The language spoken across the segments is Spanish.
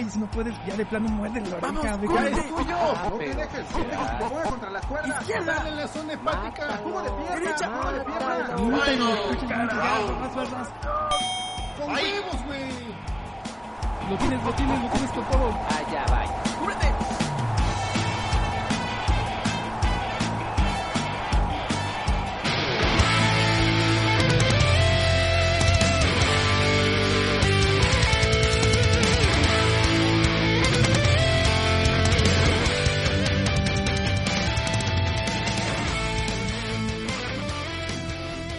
Güey, si no puedes, ya de plano muerde la oreja. Vamos, ve, corre, güey. tuyo. No te dejes, no te dejes que te mueva contra las cuerdas. Izquierda. Dale la zona hepática. Jugo de pierna. Derecha. Jugo de pierna. No, Ay, no, no, escucha, carajo. ya, vas, vas, vas. Con huevos, güey. Lo tienes, lo tienes, lo tienes con todo. Allá va. ¡Cúbrete!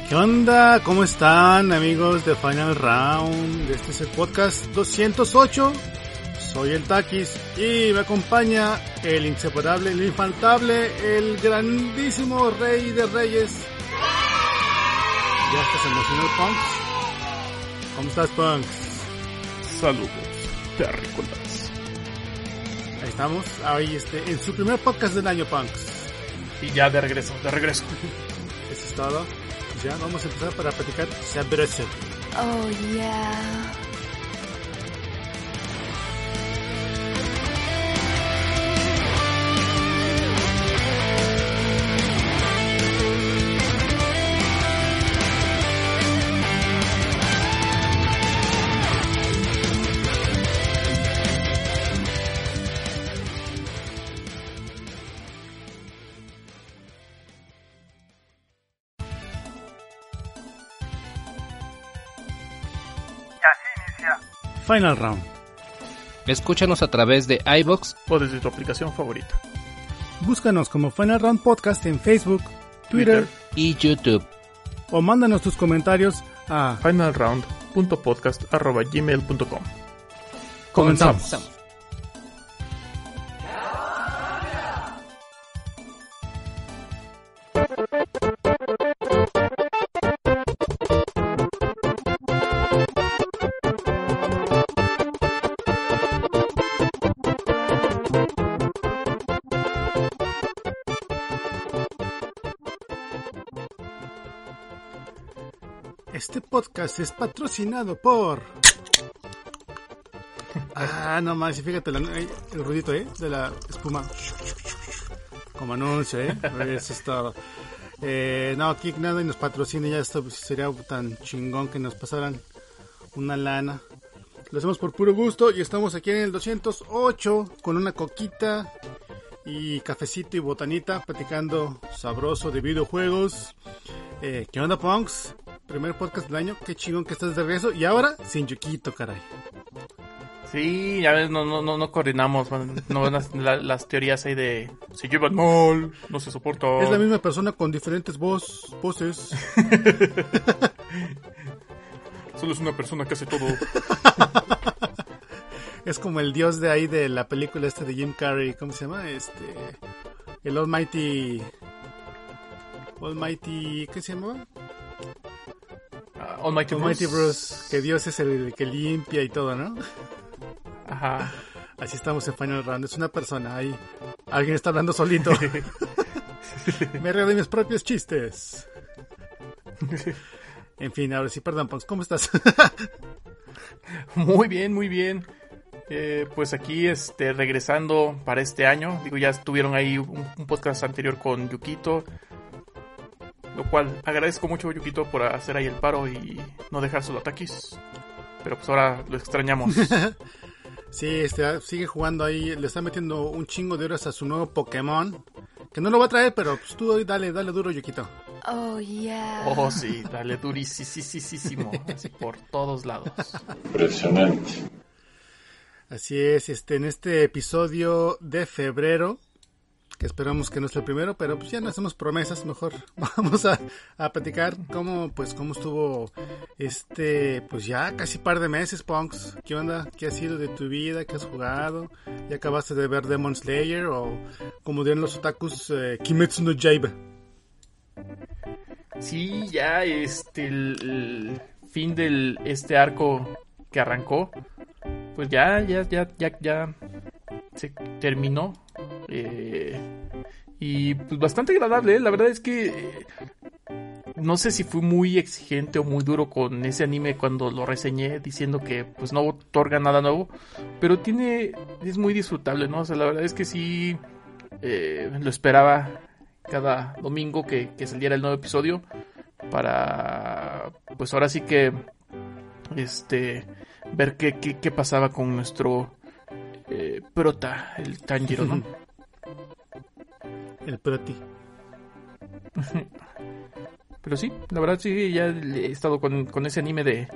¿Qué onda? ¿Cómo están amigos de Final Round? Este es el podcast 208. Soy el Takis y me acompaña el inseparable, el infaltable, el grandísimo rey de reyes. Ya estás emocionado, Punks. ¿Cómo estás, Punks? Saludos, terrícolas. Ahí estamos. Ahí este, en su primer podcast del año, Punks. Y ya de regreso, de regreso. Eso es todo. Ya vamos a empezar para platicar sabroso. Oh yeah. Final Round. Escúchanos a través de iBox O desde tu aplicación favorita. Búscanos como Final Round Podcast en Facebook, Twitter, y YouTube. o mándanos tus comentarios a finalround.podcast.gmail.com Comenzamos. Este es patrocinado por. Ah, no más, fíjate eh, el ruidito, ¿eh? De la espuma. Como anuncio, ¿eh? Es todo. Eh, no, aquí nada y nos patrocina, ya esto pues, sería tan chingón que nos pasaran una lana. Lo hacemos por puro gusto y estamos aquí en el 208 con una coquita y cafecito y botanita platicando sabroso de videojuegos. ¿Qué onda, Punks? Primer podcast del año, qué chingón que estás de regreso. Y ahora, sin Yukito, caray. Sí, ya ves, no, no, no, no coordinamos. No las, la- las teorías ahí de se llevan mal, no se soporta. Es la misma persona con diferentes voz, voces. Solo es una persona que hace todo. Es como el dios de ahí de la película este de Jim Carrey. ¿Cómo se llama? Este. El Almighty. Almighty. ¿Qué se llama? Ah, Almighty, Almighty Bruce. Bruce. Que Dios es el que limpia y todo, ¿no? Ajá. Así estamos en Final Round. Es una persona ahí. Alguien está hablando solito. Me río de mis propios chistes. En fin, ahora sí, perdón, Pons, ¿cómo estás? Muy bien, muy bien. Eh, pues aquí, este, regresando para este año. Digo, ya estuvieron ahí un, un podcast anterior con Yukito. Lo cual agradezco mucho, Yukito, por hacer ahí el paro y no dejar solo ataques. Pero pues ahora lo extrañamos. Sí, este, sigue jugando ahí, le está metiendo un chingo de horas a su nuevo Pokémon. Que no lo va a traer, pero pues tú dale, dale duro, Yukito. Oh yeah. Oh, sí, dale durísimo, así por todos lados. Impresionante. Así es, este, en este episodio de febrero, que esperamos que no sea el primero, pero pues ya no hacemos promesas, mejor vamos a, a platicar cómo, pues, cómo estuvo este, pues ya casi par de meses, Punks. ¿Qué onda? ¿Qué ha sido de tu vida? ¿Qué has jugado? ¿Ya acabaste de ver Demon Slayer o, como dirían los otakus, eh, Kimetsu no Yaiba? Sí, ya este el, fin del este arco que arrancó, pues ya ya ya ya se terminó eh, y pues bastante agradable. ¿eh? La verdad es que eh, no sé si fui muy exigente o muy duro con ese anime cuando lo reseñé diciendo que pues no otorga nada nuevo, pero tiene es muy disfrutable, ¿no? O sea, la verdad es que sí eh, lo esperaba cada domingo que, que saliera el nuevo episodio para pues ahora sí que este ver qué, qué, qué pasaba con nuestro eh, prota, el Tanjiro, ¿no? El Proti. Pero sí, la verdad sí, ya he estado con, con ese anime de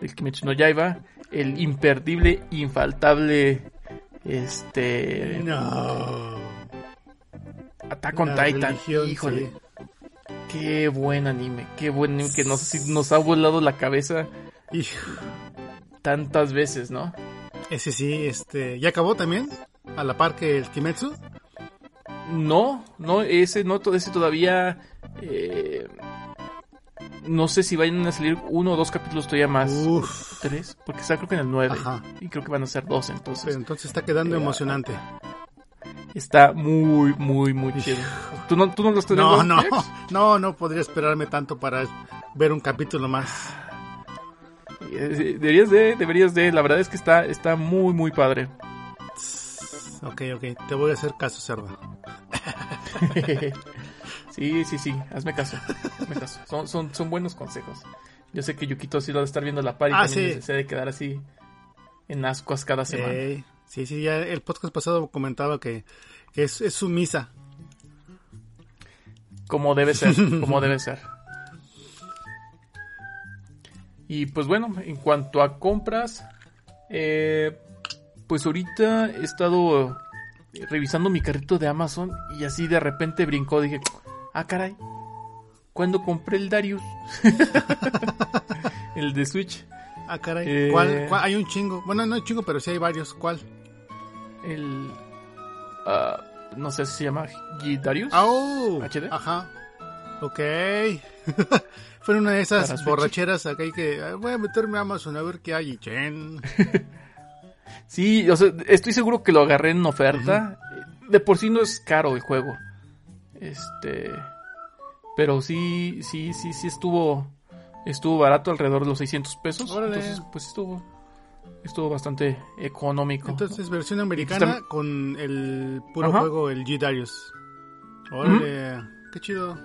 del Kimetsu no Yaiba, el imperdible, infaltable, este, No. Attack on La Titan, híjole, sí. qué buen anime, qué buen anime que nos, nos ha volado la cabeza Hijo, tantas veces, ¿no? Ese sí, este, ¿ya acabó también? A la par que el Kimetsu. No, no, ese no, ese todavía. eh, no sé si vayan a salir uno o dos capítulos todavía más. Uf. Tres, porque está creo que en el 9. Ajá. Y creo que van a ser dos, entonces. Pero entonces está quedando Eh, emocionante. Está muy, muy, muy chido. ¿Tú no, tú no lo estás No, no, no, no podría esperarme tanto para ver un capítulo más. Deberías de, deberías de. La verdad es que está, está muy, muy padre. Ok, ok, te voy a hacer caso, cerdo. sí, sí, sí. Hazme caso. Hazme caso. Son, son, son buenos consejos. Yo sé que Yukito sí lo va a estar viendo la par y Ah, también sí. se debe quedar así en ascuas cada semana. Sí, sí, ya el podcast pasado comentaba que, que es, es sumisa. Como debe ser, como debe ser. Y pues bueno, en cuanto a compras, eh, pues ahorita he estado revisando mi carrito de Amazon y así de repente brincó, dije, ah caray, ¿cuándo compré el Darius? el de Switch, Ah, caray. Eh. ¿Cuál, cuál? Hay un chingo. Bueno, no hay chingo, pero sí hay varios. ¿Cuál? el... ah, no sé si se llama G Darius. Ah, ¡Oh! HD. Ajá. Ok. Fue una de esas borracheras acá y que ah, voy a meterme a Amazon a ver qué hay. chen. Sí, o sea, estoy seguro que lo agarré en oferta. De por sí no es caro el juego. Este. Pero sí, sí, sí, sí estuvo. Estuvo barato, alrededor de los 600 pesos. Órale. Entonces, pues estuvo. Estuvo bastante económico. Entonces, versión americana Está- con el puro Ajá. juego, el G Darius. Órale, qué chido.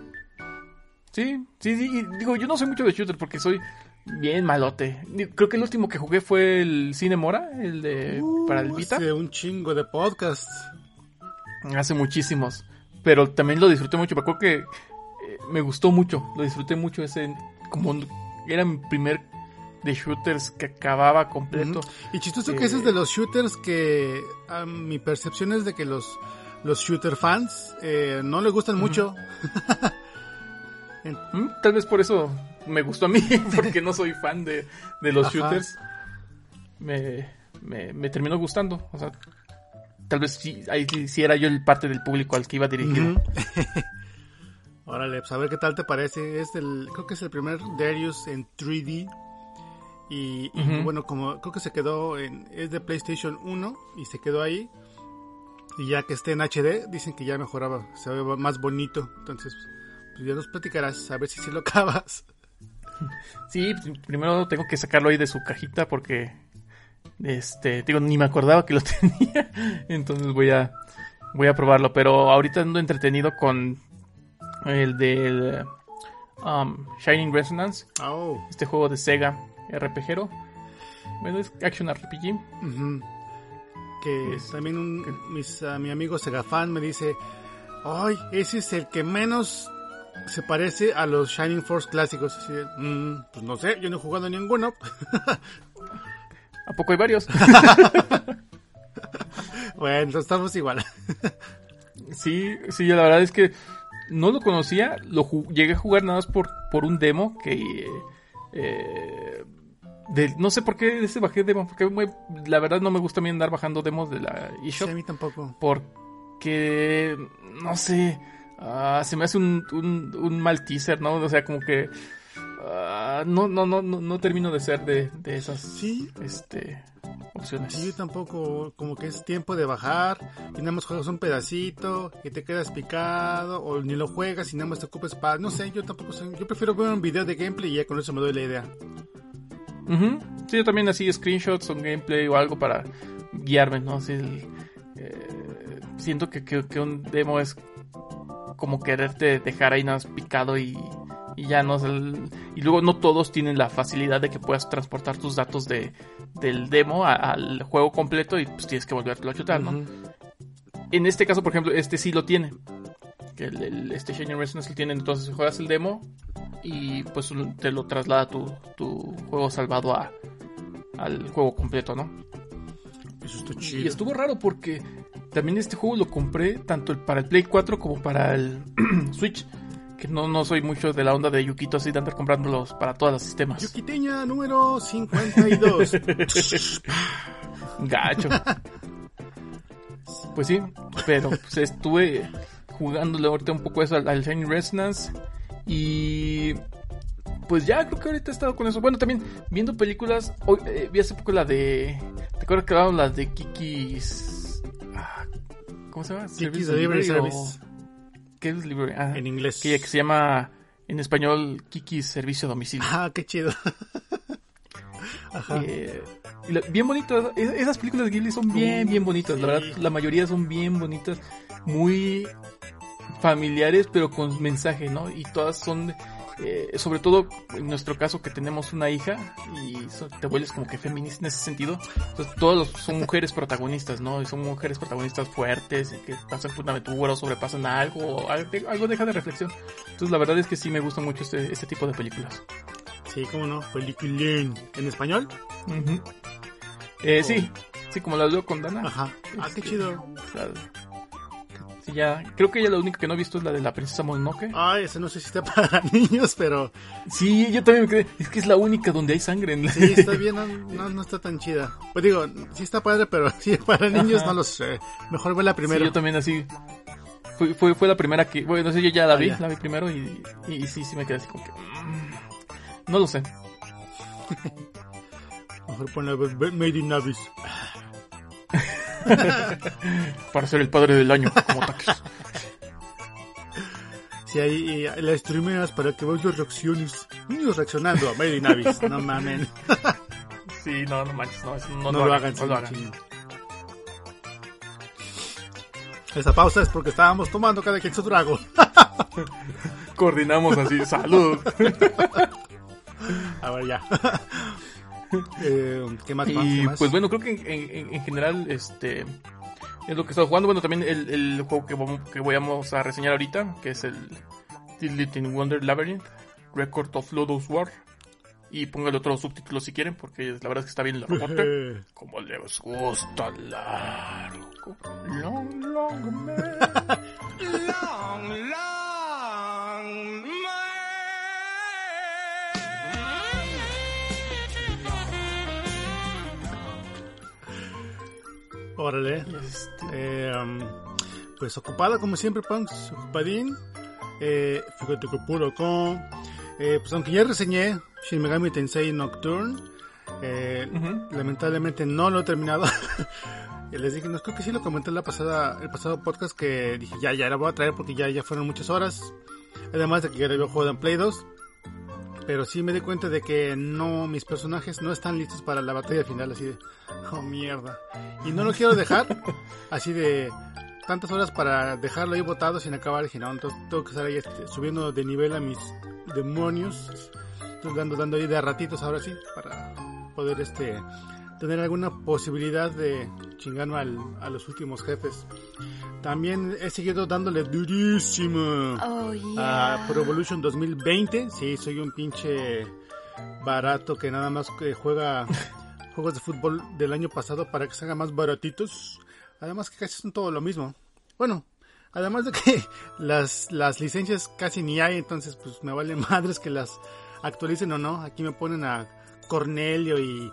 Sí, sí, sí. y digo, yo no soy mucho de shooter porque soy bien malote. Creo que el último que jugué fue el Cine Mora, el de. para el Uh, Vita. hace un chingo de podcasts. Hace muchísimos. Pero también lo disfruté mucho. Me acuerdo que eh, me gustó mucho. Lo disfruté mucho ese. Como era mi primer de shooters que acababa completo. Y chistoso que Eh, ese es de los shooters que a mi percepción es de que los, los shooter fans eh, no le gustan mucho. Mm, Tal vez por eso me gustó a mí. Porque no soy fan de, de los Ajá. shooters. Me, me, me terminó gustando. O sea, tal vez sí, ahí sí, era yo el parte del público al que iba dirigido. Ujú. Órale, pues a ver qué tal te parece. Es el, creo que es el primer Darius en 3D. Y, bueno, como creo que se quedó en, es de PlayStation 1 y se quedó ahí. Y ya que esté en HD, dicen que ya mejoraba, se ve más bonito. Entonces, pues ya nos platicarás, a ver si se lo acabas. Sí, primero tengo que sacarlo ahí de su cajita porque este, digo, ni me acordaba que lo tenía. Entonces voy a voy a probarlo, pero ahorita ando entretenido con el del um, Shining Resonance, Oh, este juego de Sega RPGero. Bueno, es action RPG. Que Es- también un, mis, ah, mi amigo Segafan me dice, ay, ese es el que menos se parece a los Shining Force clásicos. Así de, "Mm, pues no sé, yo no he jugado ninguno. ¿A poco hay varios? Bueno, estamos igual. Sí, sí, la verdad es que no lo conocía, lo llegué a jugar nada más por, por un demo que... eh, de- no sé por qué ese bajé demo, porque me- la verdad no me gusta a mí andar bajando demos de la Sí, eShop. a mí tampoco. porque no sé ah, se me hace un, un, un mal teaser no o sea como que ah, no, no no no no termino de ser de, de esas Sí. este opciones Sí, yo tampoco, como que es tiempo de bajar y nada más juegas un pedacito y te quedas picado o ni lo juegas y nada más te ocupas para... No sé, yo tampoco sé, yo prefiero ver un video de gameplay y ya con eso me doy la idea. Ujú. sí yo también así screenshots o gameplay o algo para guiarme no Así el- eh, siento que, que, que un demo es como quererte dejar ahí nada más picado y, y ya no el- y luego no todos tienen la facilidad de que puedas transportar tus datos de del demo a- al juego completo y pues tienes que volvértelo a chutar, ¿no? Ujú. En este caso, por ejemplo, este sí lo tiene. Que el, el- este Shining Resonance lo tiene, entonces juegas el demo y pues te lo traslada tu, tu juego salvado a, al juego completo, ¿no? Eso está Y chido. estuvo raro porque también este juego lo compré tanto para el Play 4 como para el Switch. Que no, no soy mucho de la onda de Yukito así de andar comprándolos para todos los sistemas. Yuquiteña número 52. Gacho. Pues sí, pero pues, estuve jugándole ahorita un poco eso al, al Shining Resonance. Y pues ya creo que ahorita he estado con eso. Bueno, también viendo películas. Hoy, eh, vi hace poco la de. ¿Te acuerdas que hablaban las de Kiki's. ¿Cómo se llama? Kiki's Service Delivery Delivery Service. ¿Qué es Delivery? Ah, En inglés. que, que se llama en español Kiki's Servicio a Domicilio. Ah, qué chido. Ajá. Eh, bien bonito. es- Esas películas de Ghibli son bien, bien bonitas. La verdad, la mayoría son bien bonitas. Muy familiares, pero con mensaje, ¿no? Y todas son, eh, sobre todo en nuestro caso, que tenemos una hija y so- te vuelves como que feminista en ese sentido. Entonces, todos los- son mujeres protagonistas, ¿no? Y son mujeres protagonistas fuertes y que pasan por una aventura o sobrepasan algo, o algo, deja de reflexión. Entonces, la verdad es que sí me gusta mucho este, este tipo de películas. Sí, cómo no. Peliculín. ¿En español? Eh, sí, sí, como la veo con Dana. Ajá. Ah, qué Este, chido. o sea, ya, creo que ya la única que no he visto es la de la princesa Mononoke. Ay, ese no sé si está para niños, pero Sí, yo también me quedé. Es que es la única donde hay sangre en la... sí, está bien, no, no, no está tan chida. Pues digo, sí está padre, pero sí, para niños Ajá. no lo sé. Mejor verla Sí, primero. yo también así. Fue, fue, fue la primera que. Bueno, no sé, yo ya la Ah, vi, ya. la vi primero y, y, y sí, sí me quedé así como que. mm, no lo sé. Mejor Made in Abyss. Para ser el padre del año, como taques. Sí, ahí y las streameas para que veas las reacciones. Niños reaccionando a Made in Abyss. No mamen. Sí, no, no manches, no, No, no, lo hagan, no lo hagan. Esa pausa es porque estábamos tomando cada quien su trago. Coordinamos así, salud. A ver, ya. Eh, ¿Qué más? más? Y ¿Qué más? pues bueno, creo que en, en- en general este es lo que he estado jugando. Bueno, también el, el juego que vamos, que vamos a reseñar ahorita, que es el Little Wonder Labyrinth, Record of Lodoss War. Y póngale otros subtítulos si quieren, porque la verdad es que está bien largote. Como les gusta largo. Long, long man. Órale. Este, Eh, pues ocupada como siempre, Punks, ocupadín. Eh, con. Eh, pues aunque ya reseñé Shin Megami Tensei Nocturne, eh, ujú. lamentablemente no lo he terminado. Les dije, no, creo que sí lo comenté la pasada, el pasado podcast que dije, ya, ya la voy a traer porque ya, ya fueron muchas horas. Además de que ya lo había jugado en Play 2. Pero sí me di cuenta de que no, mis personajes no están listos para la batalla final, así de, oh mierda. Y no lo quiero dejar, así de tantas horas para dejarlo ahí botado sin acabar. Dije, no, entonces tengo que estar ahí este, subiendo de nivel a mis demonios. Dando, dando ahí de ratitos ahora sí, para poder este tener alguna posibilidad de chingarme al- a los últimos jefes. También he seguido dándole durísimo Oh, a. Pro Evolution 2020. Sí, soy un pinche barato que nada más que juega juegos de fútbol del año pasado para que se hagan más baratitos. Además que casi son todo lo mismo. Bueno, además de que las, las licencias casi ni hay, entonces pues me vale madres que las actualicen o no. Aquí me ponen a Cornelio y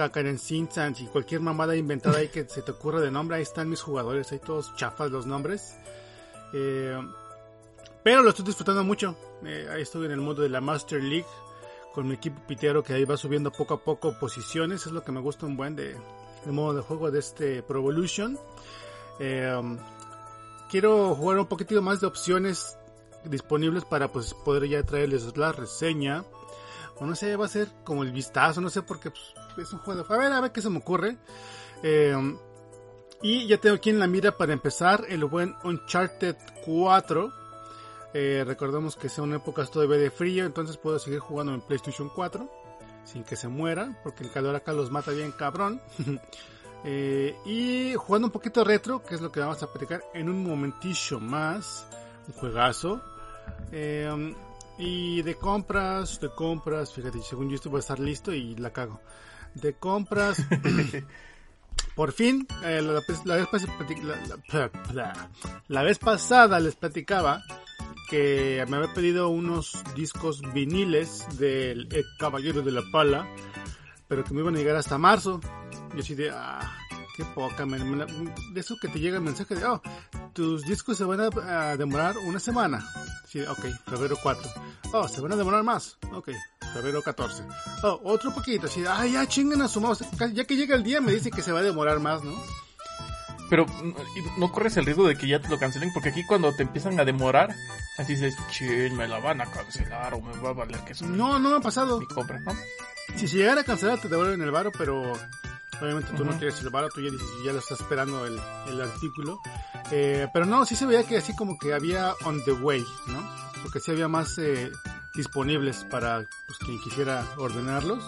Kakanen Sinsans y cualquier mamada inventada ahí que se te ocurra de nombre. Ahí están mis jugadores, ahí todos chafas los nombres. Eh, pero lo estoy disfrutando mucho. Eh, ahí estoy en el mundo de la Master League con mi equipo pitero que ahí va subiendo poco a poco posiciones. Es lo que me gusta un buen de, de modo de juego de este Pro Evolution. Eh, quiero jugar un poquitito más de opciones disponibles para pues poder ya traerles la reseña. O no sé, va a ser como el vistazo, no sé, porque pues, es un juego. A ver, a ver qué se me ocurre. Eh, y ya tengo aquí en la mira para empezar el buen Uncharted 4. Eh, recordemos que son épocas todavía de frío, entonces puedo seguir jugando en PlayStation 4 sin que se muera, porque el calor acá los mata bien cabrón. Eh, y jugando un poquito retro, que es lo que vamos a platicar en un momentillo más. Un juegazo. Y de compras, de compras, fíjate, según yo esto va a estar listo y la cago. De compras, por fin, eh, la, la, vez la- vez pasada les platicaba que me había pedido unos discos viniles del El Caballero de la Pala, pero que me iban a llegar hasta marzo. Y así de, ah, qué poca, me- me de eso que te llega el mensaje de, oh, tus discos se van a, a demorar una semana. Sí, ok, febrero 4. Oh, se van a demorar más. Ok, febrero 14. Oh, otro poquito. Así, ah, ya chingan a su mouse. Ya que llega el día me dice que se va a demorar más, ¿no? Pero no corres el riesgo de que ya te lo cancelen, porque aquí cuando te empiezan a demorar, así dices, chin, me la van a cancelar o me va a valer que es No, no me ha pasado. mi compra, ¿no? Si se llegara a cancelar te devuelven el varo, pero obviamente tú no quieres el varo, tú ya ya lo estás esperando el, el artículo. Eh, pero no, sí se veía que así como que había on the way, ¿no? Porque sí había más eh, disponibles para pues, quien quisiera ordenarlos.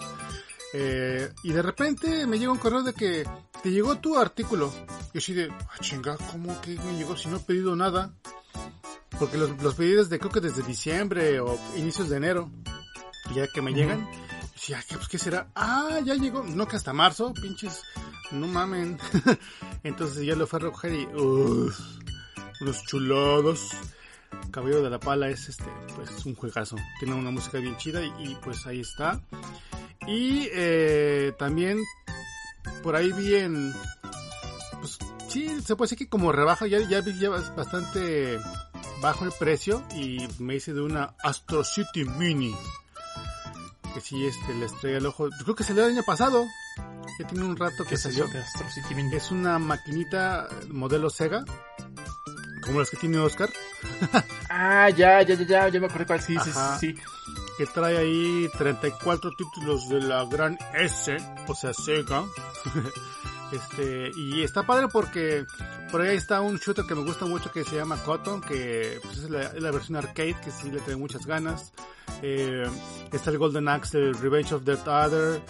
Eh, y de repente me llega un correo de que te llegó tu artículo. Yo así de, ah, chinga, ¿cómo que me llegó si no he pedido nada? Porque los, los pedí desde, creo que desde diciembre o inicios de enero. Y ya que me llegan, ¿qué, pues, ¿qué será? Ah, ya llegó. No, que hasta marzo, pinches. No mamen. Entonces ya lo fue a recoger y, uff, unos chulados. Cabello de la Pala es este, pues un juegazo. Tiene una música bien chida y, pues ahí está. Y eh, también por ahí vi en, pues sí, se puede decir que como rebaja ya, ya vi bastante bajo el precio y me hice de una Astro City Mini. Que sí, este, le estrella el ojo. Creo que salió el año pasado. Ya tiene un rato ¿Qué que salió. Es una maquinita modelo Sega. Como las que tiene Oscar. Ah, ya, ya, ya, ya, ya me acordé cuál, sí, sí, Ajá. sí, sí. que trae ahí 34 títulos de la gran S, o sea, Sega. este, y está padre porque por ahí está un shooter que me gusta mucho que se llama Cotton, que pues, es, la, versión arcade, que sí le tengo muchas ganas. Eh, está el Golden Axe, el Revenge of the Other.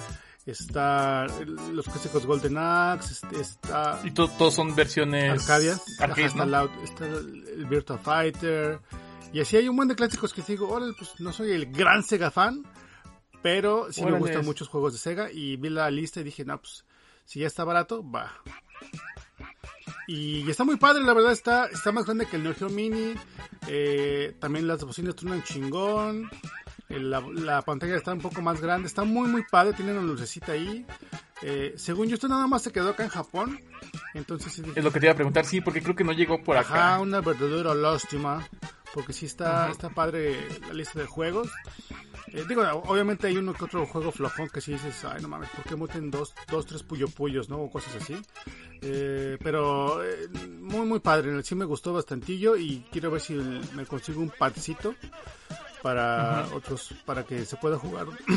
Está el- los clásicos Golden Axe, este, está Y to- todos son versiones Arcadia, Ajá, arcades, está, ¿no? la- está el, el Virtua Fighter. Y así hay un buen de clásicos que digo, órale, pues no soy el gran Sega fan, pero sí me gustan muchos juegos de Sega. Y vi la lista y dije, no, pues si ya está barato, va. Y está muy padre, la verdad, está, está más grande que el Neo Geo Mini. Eh, también las bocinas truenan chingón. Eh, La, la pantalla está un poco más grande, está muy muy padre, tiene una lucecita ahí. Eh, según yo, esto nada más se quedó acá en Japón. Entonces Es lo que te iba a preguntar, sí, porque creo que no llegó por acá. Ajá, una verdadera lástima. Porque sí está, Ajá. está padre la lista de juegos. Eh, digo, obviamente hay uno que otro juego flojón que sí dices, ay no mames, ¿por qué meten dos, dos tres puyo puyos, no? O cosas así. Eh, pero eh, muy muy padre, sí me gustó bastantillo y quiero ver si me consigo un padcito para otros, para que se pueda jugar.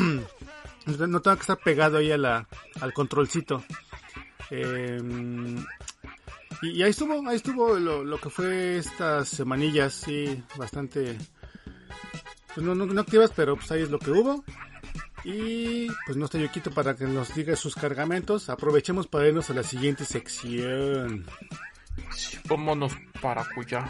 no tengo que estar pegado ahí a la, al controlcito. Eh, y, y ahí estuvo, ahí estuvo lo, lo que fue estas semanillas, sí, bastante, pues no, no, no activas, pero pues ahí es lo que hubo. Y pues no está Yoquito para que nos diga sus cargamentos. Aprovechemos para irnos a la siguiente sección. Sí, Vámonos para cuya.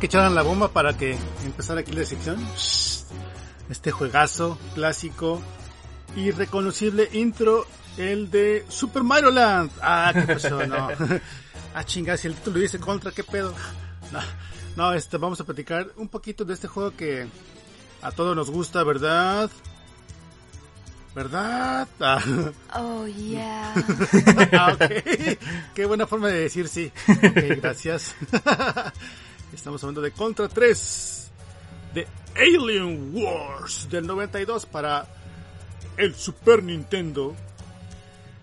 Que echaran la bomba para que empezara aquí la sección. Este juegazo clásico y reconocible intro, el de Super Mario Land. Ah, qué pasó, no. ah, chingada, si el título dice contra, qué pedo. No, no, este, vamos a platicar un poquito de este juego que a todos nos gusta, ¿verdad? ¿Verdad? Ah. Oh yeah. Ah, ok. Qué buena forma de decir sí. Ok, gracias. Estamos hablando de Contra 3 de Alien Wars del 92 para el Super Nintendo.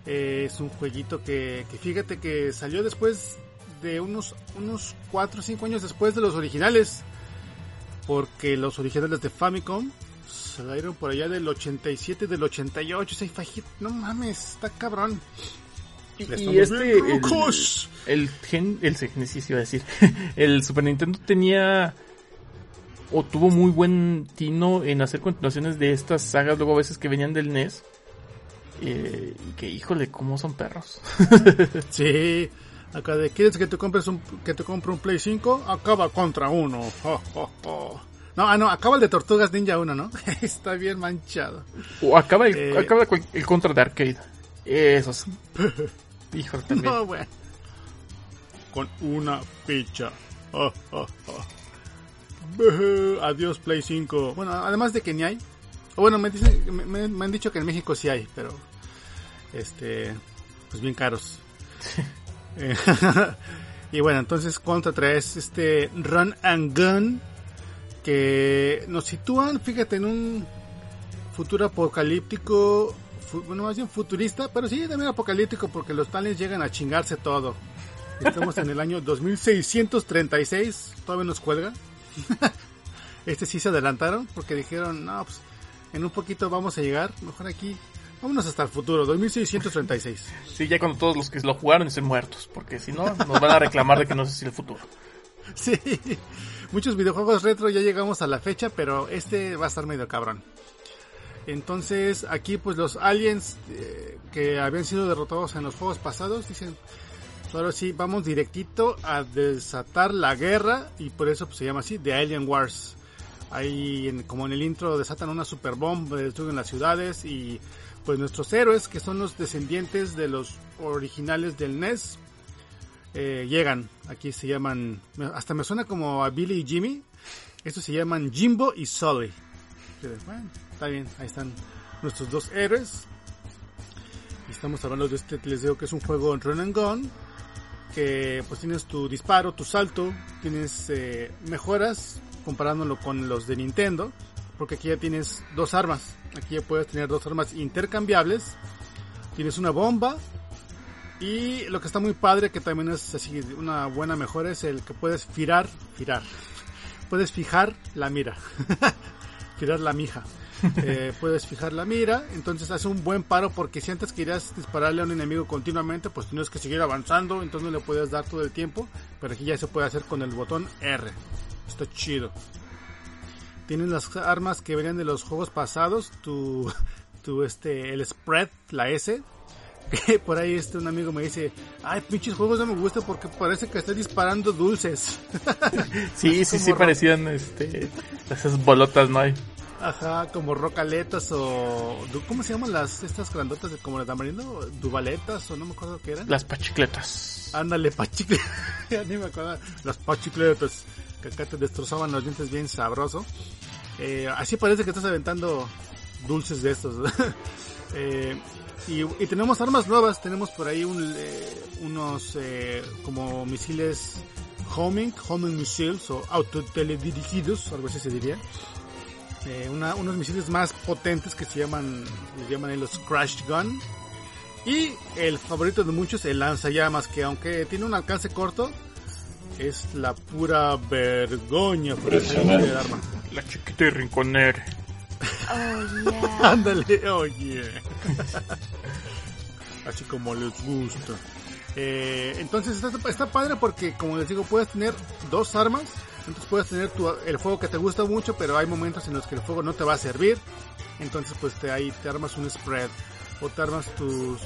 Eh, es un jueguito que, que fíjate que salió después de unos, unos 4 o 5 años después de los originales. Porque los originales de Famicom salieron por allá del 87, del 88. Ese fajito, no mames, está cabrón. Y, este, el, el gen, el Genesis iba a decir, el Super Nintendo tenía o tuvo muy buen tino en hacer continuaciones de estas sagas, luego a veces que venían del NES. Eh, y que híjole, cómo son perros. Sí, acá de quieres que te compres un que te compre un Play 5, acaba contra uno. No, ah, no, acaba el de Tortugas Ninja 1, ¿no? Está bien manchado. O acaba el, Eh. acaba cual- el contra de arcade. Esos. Híjole, también. No, bueno. Con una ficha. Oh, oh, oh. Buh, Adiós Play 5. Bueno, además de que ni hay. O bueno, me, dicen, me, me- me han dicho que en México sí hay, pero este, pues bien caros. Eh, y bueno, entonces contra 3 este Run and Gun que nos sitúan, fíjate, en un futuro apocalíptico, bueno, más bien futurista, pero sí también apocalíptico porque los tales llegan a chingarse todo. Estamos en el año 2636, todavía nos cuelga. Este sí se adelantaron porque dijeron, no, pues en un poquito vamos a llegar, mejor aquí, vámonos hasta el futuro, 2636. Sí, ya cuando todos los que lo jugaron estén muertos. Porque si no, nos van a reclamar de que no si el futuro. Sí, muchos videojuegos retro ya llegamos a la fecha, pero este va a estar medio cabrón. Entonces, aquí pues los aliens eh, que habían sido derrotados en los juegos pasados dicen, "Pues, ahora sí, vamos directito a desatar la guerra y por eso pues, se llama así, The Alien Wars. Ahí, como en el intro, desatan una super bomba, destruyen las ciudades y pues nuestros héroes, que son los descendientes de los originales del NES, eh, llegan. Aquí se llaman, hasta me suena como a Billy y Jimmy. Estos se llaman Jimbo y Sully. Está bien, ahí están nuestros dos héroes. Estamos hablando de este que les digo que es un juego run and gun. Que pues tienes tu disparo, tu salto, tienes eh, mejoras comparándolo con los de Nintendo. Porque aquí ya tienes dos armas. Aquí ya puedes tener dos armas intercambiables. Tienes una bomba y lo que está muy padre, que también es así una buena mejora, es el que puedes firar, firar. Puedes fijar la mira. fijar la mija. Eh, puedes fijar la mira, entonces hace un buen paro porque si antes querías dispararle a un enemigo continuamente, pues tienes que seguir avanzando, entonces no le puedes dar todo el tiempo, pero aquí ya se puede hacer con el botón R. Está chido. Tienes las armas que venían de los juegos pasados, tu, tu este, el spread, la S, por ahí este un amigo me dice, ay pinches juegos no me gustan porque parece que estoy disparando dulces. Sí, sí, sí, parecían este, esas bolotas, ¿no? hay Ajá, como rocaletas o ¿cómo se llaman las estas grandotas de como de tamarindo? Dubaletas o no me acuerdo qué eran. Las pachicletas. Ándale, pachicle. ya ni me acuerdo. Las pachicletas que acá te destrozaban los dientes bien sabroso. Eh, así parece que estás aventando dulces de estos. Eh, Y, y tenemos armas nuevas, tenemos por ahí un, eh, unos como misiles homing, homing missiles o autoteledirigidos, algo así se diría. Eh, una- unos misiles más potentes que se llaman, les llaman ahí los Crash Gun. Y el favorito de muchos, el lanzallamas, que aunque tiene un alcance corto, es la pura vergoña por el arma. La chiquita y rinconera. Oh, yeah. Ándale, oye. Así como les gusta. Eh, entonces está, está padre porque, como les digo, puedes tener dos armas. Entonces puedes tener tu, el fuego que te gusta mucho, pero hay momentos en los que el fuego no te va a servir. Entonces, pues te, ahí te armas un spread o te armas tus,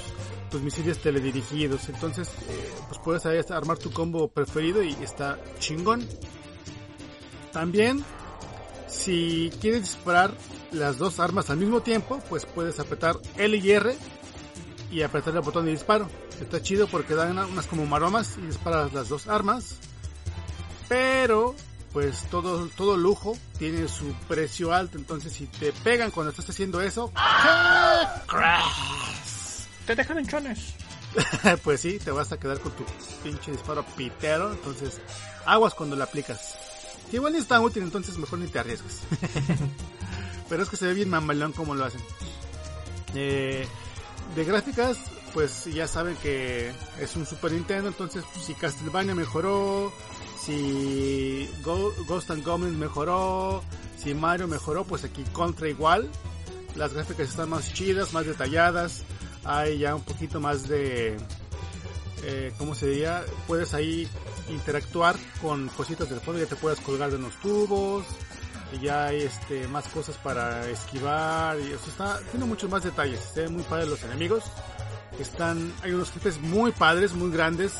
tus misiles teledirigidos. Entonces, eh, pues puedes ahí armar tu combo preferido y está chingón. También si quieres disparar las dos armas al mismo tiempo, pues puedes apretar L y R y apretar el botón de disparo. Está chido porque dan una- unas como maromas y disparas las dos armas. Pero, pues todo, todo lujo tiene su precio alto. Entonces, si te pegan cuando estás haciendo eso, Te dejan hinchones. pues sí, te vas a quedar con tu pinche disparo pitero. Entonces, aguas cuando lo aplicas. Que igual ni es tan útil, entonces mejor ni te arriesgues. Pero es que se ve bien mamalón como lo hacen. Eh, de gráficas, pues ya saben que es un Super Nintendo, entonces si Castlevania mejoró, si Ghost and Goblins mejoró, si Mario mejoró, pues aquí Contra igual. Las gráficas están más chidas, más detalladas, hay ya un poquito más de, eh, ¿cómo se diría? Puedes ahí interactuar con cositas del fondo, ya te puedes colgar de unos tubos, y ya hay este más cosas para esquivar y eso está tiene muchos más detalles se muy padres los enemigos están hay unos jefes muy padres muy grandes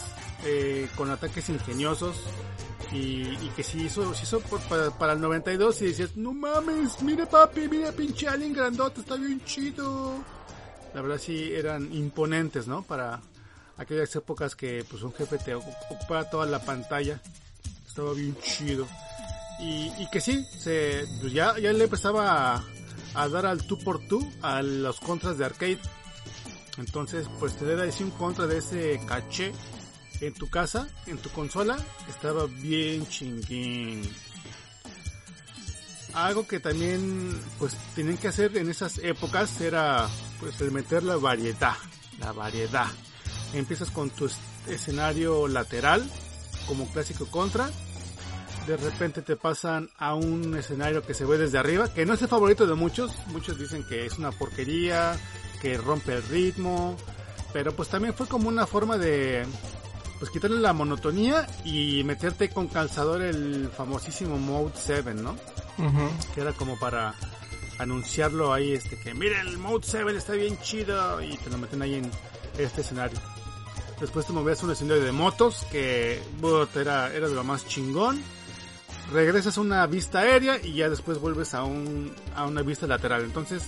eh, con ataques ingeniosos y, y que si hizo, si hizo por- para, el 92 y decías no mames mire papi mire pinche alien grandote está bien chido la verdad sí eran imponentes no para aquellas épocas que pues un jefe te ocupaba toda la pantalla estaba bien chido. Y, y que sí, se, pues ya, ya le empezaba a, dar al 2x2 a los contras de arcade. Entonces, pues tener ahí sí un contra de ese caché en tu casa, en tu consola, estaba bien chinguín. Algo que también, pues, tienen que hacer en esas épocas era, pues, el meter la variedad, la variedad. Empiezas con tu es- escenario lateral, como clásico contra, de repente te pasan a un escenario que se ve desde arriba, que no es el favorito de muchos, muchos dicen que es una porquería, que rompe el ritmo, pero pues también fue como una forma de pues quitarle la monotonía y meterte con calzador el famosísimo Mode 7, ¿no? Que era como para anunciarlo ahí, este que mira el Mode 7 está bien chido y te lo meten ahí en este escenario. Después te movías a un escenario de motos que but, era, era de lo más chingón regresas a una vista aérea y ya después vuelves a, un, a una vista lateral. Entonces,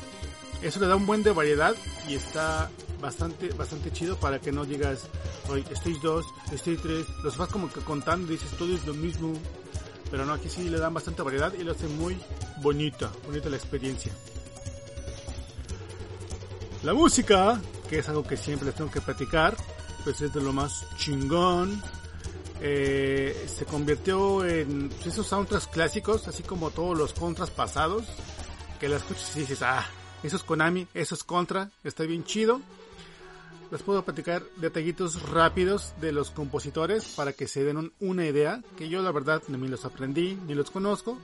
eso le da un buen de variedad y está bastante bastante chido para que no digas, hoy estoy dos, estoy tres, los vas como que contando dices todo es lo mismo. Pero no, aquí sí le dan bastante variedad y lo hace muy bonita, bonita la experiencia. La música, que es algo que siempre les tengo que platicar, pues es de lo más chingón, eh, se convirtió en esos soundtracks clásicos, así como todos los contras pasados, que la escuchas y dices, ah, eso es Konami, eso es Contra, está bien chido. Les puedo platicar detallitos rápidos de los compositores para que se den un- una idea, que yo la verdad ni los aprendí, ni los conozco,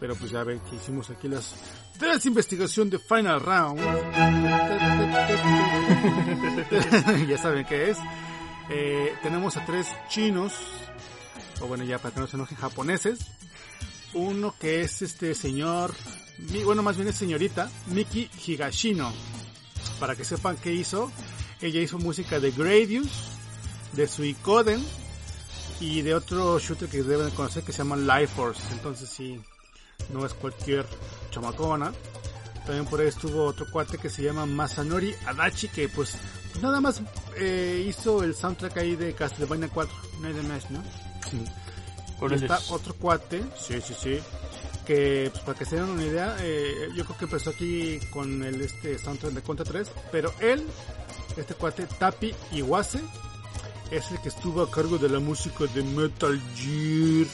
pero pues ya ven que hicimos aquí las tres investigación de Final Round. ya saben qué es. Eh, tenemos a tres chinos, o bueno, ya para que no se enojen, japoneses. Uno que es este señor, bueno, más bien es señorita, Miki Higashino. Para que sepan qué hizo, ella hizo música de Gradius, de Suicoden y de otro shooter que deben conocer que se llama Life Force. Entonces sí, no es cualquier chamacona. También por ahí estuvo otro cuate que se llama Masanori Adachi, que pues nada más eh, hizo el soundtrack ahí de Castlevania 4, nada más, ¿no? Órale. Está otro cuate, sí, sí, sí, que pues, para que se den una idea, eh, yo creo que empezó aquí con el este soundtrack de Contra 3, pero él, este cuate Tapi Iwase, es el que estuvo a cargo de la música de Metal Gear.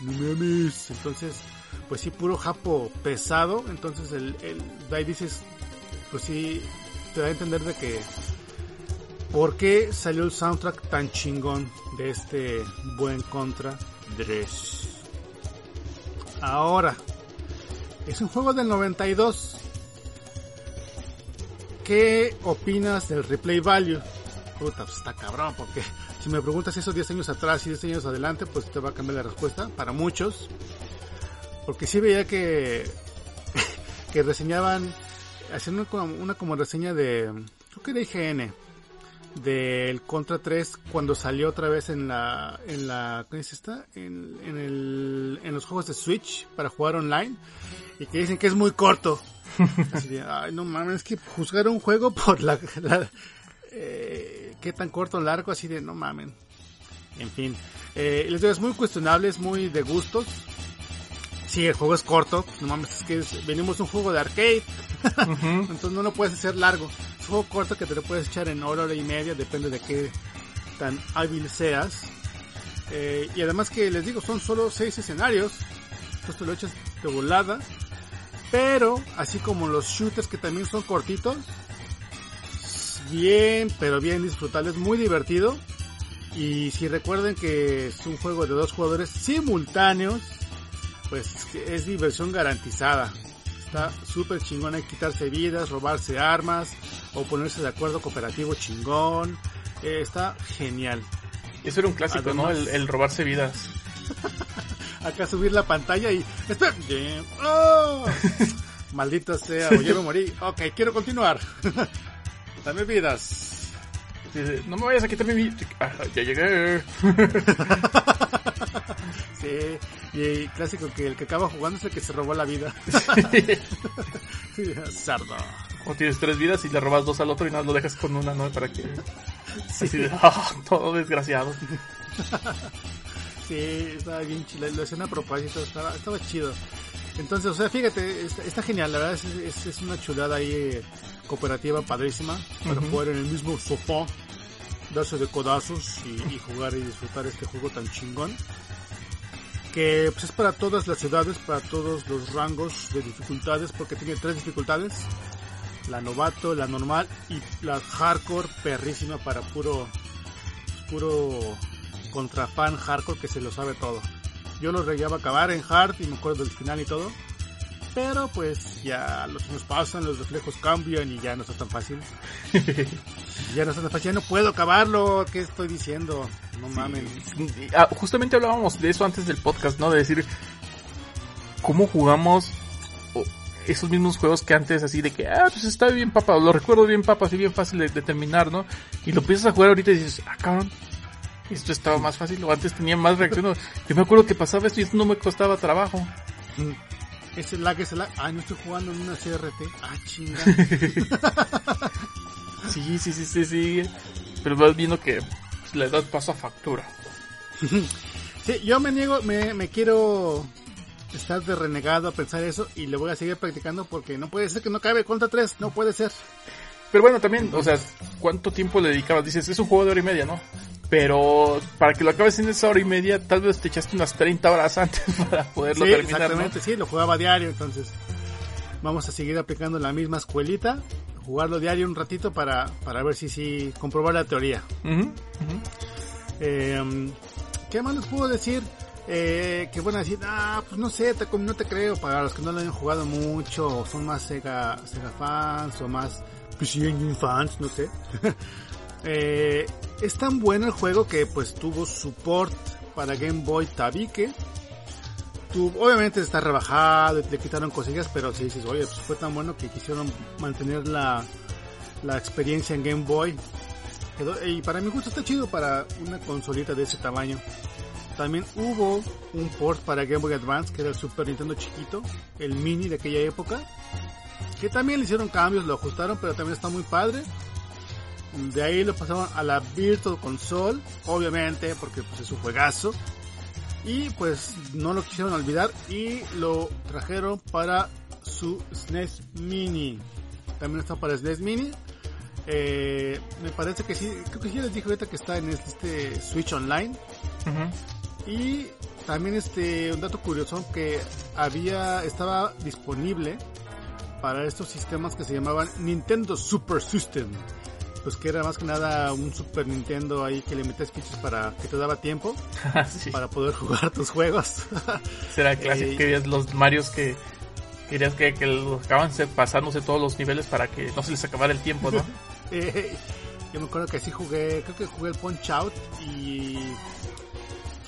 No mames. Entonces, pues sí, puro japo pesado. Entonces, el, el ahí dices, pues sí, te da a entender de que por qué salió el soundtrack tan chingón de este buen Contra 3. Ahora, es un juego del 92. ¿Qué opinas del replay value? Puta, pues está cabrón, porque si me preguntas eso 10 años atrás y 10 años adelante, pues te va a cambiar la respuesta para muchos. Porque sí veía que, que reseñaban, haciendo una, como- reseña de, creo que de IGN, del Contra 3 cuando salió otra vez en la, en la, ¿cómo es esta? En, en el, en los juegos de Switch para jugar online y que dicen que es muy corto. Así de, ay, no mames, es que juzgar un juego por la, la- eh, qué tan corto o largo, así de, no mamen. En fin, eh, les digo, es muy cuestionable, es muy de gustos. Sí, el juego es corto, no mames, es que es- venimos de un juego de arcade, entonces no lo puedes hacer largo. Juego corto que te lo puedes echar en hora, hora y media, depende de qué tan hábil seas. Eh, y además que les digo, son solo seis escenarios, entonces te lo echas de volada. Pero, así como los shooters que también son cortitos, bien, pero bien disfrutables, muy divertido. Y si recuerden que es un juego de dos jugadores simultáneos, pues es diversión garantizada. Está súper chingón, hay quitarse vidas, robarse armas o ponerse de acuerdo cooperativo chingón. Eh, está genial. Eso era un clásico, ¿no? El, el robarse vidas. Acá subir la pantalla y... ¡Espera! ¡Oh! Maldito sea, o me morí. Ok, quiero continuar. Dame vidas. No me vayas a quitar mi vida. Ah, ya llegué. Sí, y clásico que el que acaba jugando es el que se robó la vida. Sardo. O tienes tres vidas y le robas dos al otro y nada, lo dejas con una, ¿no? Para que... Así de, ah, todo desgraciado. Sí, estaba bien chila. Lo hacían a propósito, estaba, estaba chido. Entonces, o sea, fíjate, está, está genial. La verdad es, es, es una chulada ahí eh, cooperativa padrísima para Ujú. jugar en el mismo sofá, darse de codazos y, y jugar y disfrutar este juego tan chingón. Que pues, es para todas las ciudades, para todos los rangos de dificultades, porque tiene tres dificultades. La novato, la normal y la hardcore perrísima para puro puro contra fan hardcore que se lo sabe todo. Yo lo llegaba a acabar en hard y me acuerdo del final y todo. Pero pues ya los años pasan, los reflejos cambian y ya no está tan fácil. ya no está tan fácil, ya no puedo acabarlo. ¿Qué estoy diciendo? No mamen. Ah, justamente hablábamos de eso antes del podcast, ¿no? De decir cómo jugamos o, esos mismos juegos que antes, así de que, ah, pues está bien, papá, lo recuerdo bien, papá, así bien fácil de, de terminar, ¿no? Y lo empiezas a jugar ahorita y dices, ah, cabrón, esto estaba más fácil, o antes tenía más reacción. o, Yo me acuerdo que pasaba esto y esto no me costaba trabajo. Ese lag, ese lag. Ay, no estoy jugando en una CRT. Ah, chinga. Sí, sí, sí, sí, sí. Pero vas viendo que pues, la edad pasa factura. Sí, yo me niego, me, me quiero estar de renegado a pensar eso y le voy a seguir practicando porque no puede ser que no cabe contra 3, no puede ser. Pero bueno, también, o sea, ¿cuánto tiempo le dedicabas? Dices, es un juego de hora y media, ¿no? Pero para que lo acabes en esa hora y media, tal vez te echaste unas 30 horas antes para poderlo sí, terminar, ¿no? exactamente, sí, lo jugaba diario, entonces vamos a seguir aplicando la misma escuelita, jugarlo diario un ratito para, para ver si sí comprobar la teoría. Eh, ¿Qué más les puedo decir? Eh, que bueno decir, ah, pues no sé, te, no te creo, para los que no lo hayan jugado mucho, o son más Sega, Sega fans, o más PC Engine fans, no sé. eh, es tan bueno el juego que pues tuvo support para Game Boy Tabique. Obviamente está rebajado, le quitaron cosillas, pero si dices, oye, pues fue tan bueno que quisieron mantener la, la experiencia en Game Boy. Y para mi gusto está chido para una consolita de ese tamaño. También hubo un port para Game Boy Advance, que era el Super Nintendo chiquito, el mini de aquella época, que también le hicieron cambios, lo ajustaron, pero también está muy padre. De ahí lo pasaron a la Virtual Console, obviamente, porque pues es un juegazo. Y pues no lo quisieron olvidar y lo trajeron para su SNES Mini. También está para SNES Mini. Eh, me parece que sí, creo que sí les dije ahorita que está en este Switch Online. Ujú. Y también este un dato curioso que había estaba disponible para estos sistemas que se llamaban Nintendo Super System. Pues que era más que nada un Super Nintendo ahí que le metías fichas para que te daba tiempo sí. para poder jugar tus juegos. Será clásico Eh, los Marios que querías que, que los acaban se- pasándose todos los niveles para que no se les acabara el tiempo, ¿no? Eh, yo me acuerdo que así jugué, creo que jugué el Punch Out y...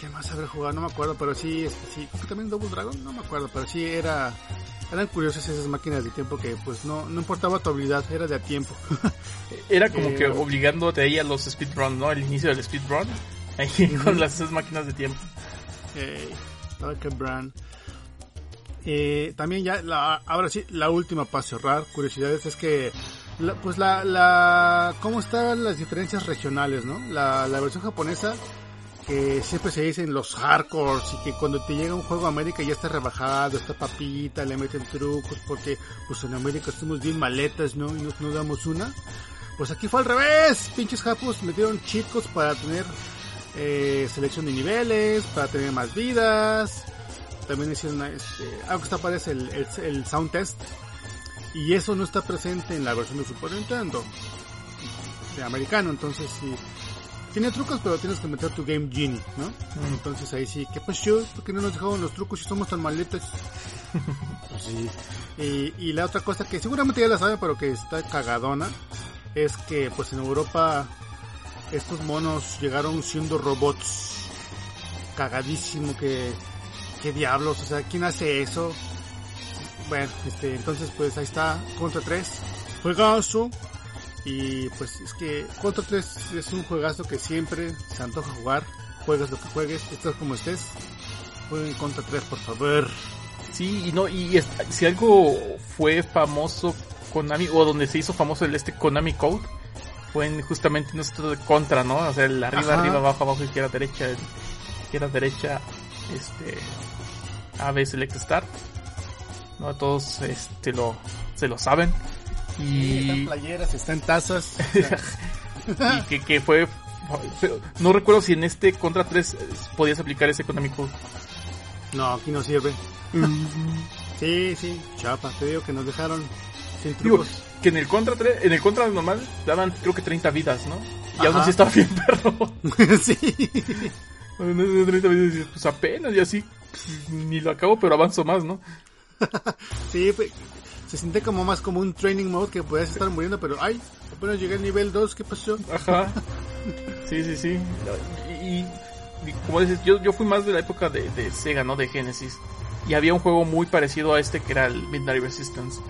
¿Qué más habré jugado? No me acuerdo, pero sí, este, sí, también Double Dragon, no me acuerdo, pero sí era... Eran curiosas esas máquinas de tiempo que pues no, no importaba tu habilidad, era de a tiempo. Era como Eh, que obligándote ahí a los speedruns, ¿no? El inicio del speedrun. Ahí con las esas máquinas de tiempo. Eh, Dark Brand. Eh, también ya, la, ahora sí, la última para cerrar, curiosidades, es que, la- pues la, la, cómo están las diferencias regionales, ¿no? La, la versión japonesa, siempre se dicen los hardcores y que cuando te llega un juego a América ya está rebajado, está papita, le meten trucos porque pues en América estamos bien maletas, ¿no? Y nos, nos damos una. Pues aquí fue al revés, pinches japos metieron chicos para tener eh, selección de niveles, para tener más vidas. También hicieron este, algo que está aparece el, el, el sound test. Y eso no está presente en la versión de Super Nintendo. De americano, entonces sí. Tiene trucos, pero tienes que meter tu Game Genie, ¿no? Entonces ahí sí, ¿qué pasó? ¿Por qué no nos dejaron los trucos si somos tan maletas? Pues sí. Y, y la otra cosa que seguramente ya la saben, pero que está cagadona, es que pues en Europa estos monos llegaron siendo robots. Cagadísimo que... ¿Qué diablos? O sea, ¿quién hace eso? Bueno, este, entonces pues ahí está, Contra 3. Juegazo. Y pues es que Contra 3 es un juegazo que siempre se antoja jugar. Juegas lo que juegues, estés como estés. Jueguen Contra 3, por favor. Sí, y no, y es- si algo fue famoso Konami, o donde se hizo famoso el este Konami Code, fue en justamente de contra, ¿no? O sea, el arriba, Ajá. arriba, abajo, abajo, izquierda, derecha, izquierda, derecha, este, A, B, select, start. No, todos, este, lo, se lo saben. Están Y, playeras, están tazas. y que, que fue, no recuerdo si en este contra 3 podías aplicar ese Konami Code. no, aquí no sirve. Sí, sí, chapa, te digo que nos dejaron sin Digo, que en el contra 3, en el contra normal daban creo que 30 vidas, ¿no? Y aún Ajá. así estaba bien perro. sí. En ese 30 vidas dices, pues apenas y así pues, ni lo acabo, pero avanzo más, ¿no? Sí, fue- se siente como más como un training mode que podías estar muriendo, pero ay, apenas llegué al nivel 2, ¿qué pasó? Ajá. Sí, sí, sí. Y, como dices, yo, yo fui más de la época de, de Sega, ¿no? De Genesis. Y había un juego muy parecido a este que era el Midnight Resistance.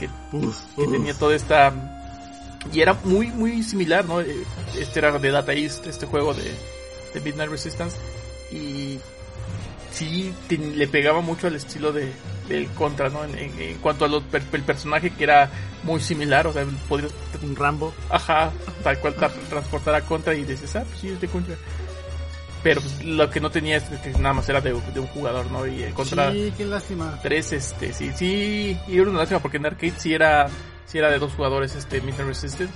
Que, Uf, que uf. tenía toda esta... Y era muy, muy similar, ¿no? Eh, Este era de Data East, este juego de, de Midnight Resistance. Y sí te- le pegaba mucho al estilo de, del Contra, ¿no? En, en- en cuanto al el personaje que era muy similar, o sea, podrías Un Rambo. Ajá, tal cual tra- transportar a contra y dices, ah, pues sí, es de contra. Pero pues, lo que no tenía es que nada más era de, de un jugador, ¿no? Y el contra Sí, qué lástima. 3, este, sí, sí, y era una lástima porque en arcade sí era, sí era de dos jugadores, este, Midnight Resistance.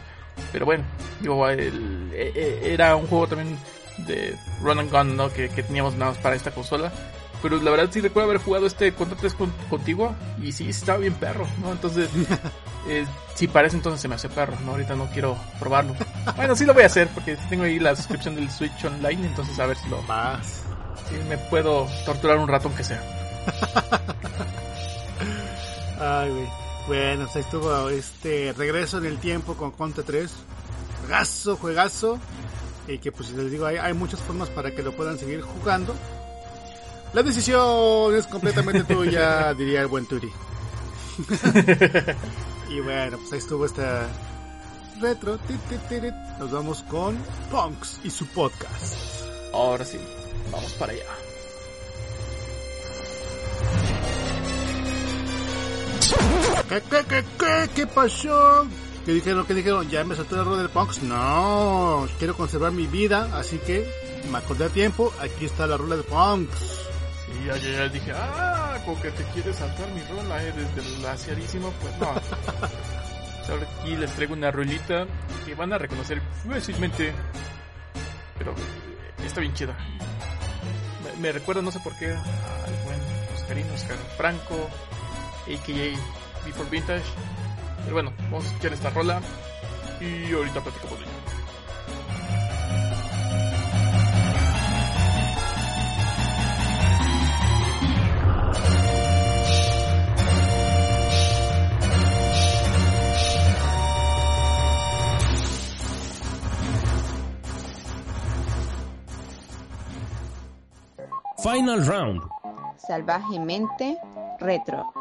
Pero bueno, digo, el- e- e- era un juego también de run and gun, ¿no? Que, que teníamos nada más para esta consola. Pero la verdad sí recuerdo haber jugado este Contra 3 con- contigo y sí, estaba bien perro, ¿no? Entonces, eh, sí, para ese entonces se me hace perro, ¿no? Ahorita no quiero probarlo. Bueno, sí lo voy a hacer porque tengo ahí la suscripción del Switch Online, entonces a ver si lo, Más. si me puedo torturar un rato aunque sea. Ay, güey. Bueno, pues ahí estuvo este regreso en el tiempo con Contra 3. Juegazo, juegazo. Y que pues les digo, hay, hay muchas formas para que lo puedan seguir jugando. La decisión es completamente tuya, diría el buen Turi. y bueno, pues ahí estuvo esta retro. Nos vamos con Punks y su podcast. Ahora sí, vamos para allá. ¿Qué, qué, qué, qué, qué pasó? ¿Qué dijeron? ¿Qué dijeron? ¿Ya me soltó el error del Punks? No, quiero conservar mi vida, así que me acordé a tiempo, aquí está la rola de Punks. Sí, ya, ya, ya dije, ah, como que te quieres saltar mi rola, eh, desde el laciarísimo, pues no. Ahora aquí les traigo una rolita que van a reconocer fácilmente, pero eh, está bien chida. Me, me recuerda, no sé por qué, al buen Oscarino, Oscar Franco, a.k.a. Before Vintage. Pero bueno, vamos a escuchar esta rola y ahorita platicamos de ella. Final Round. Salvajemente retro.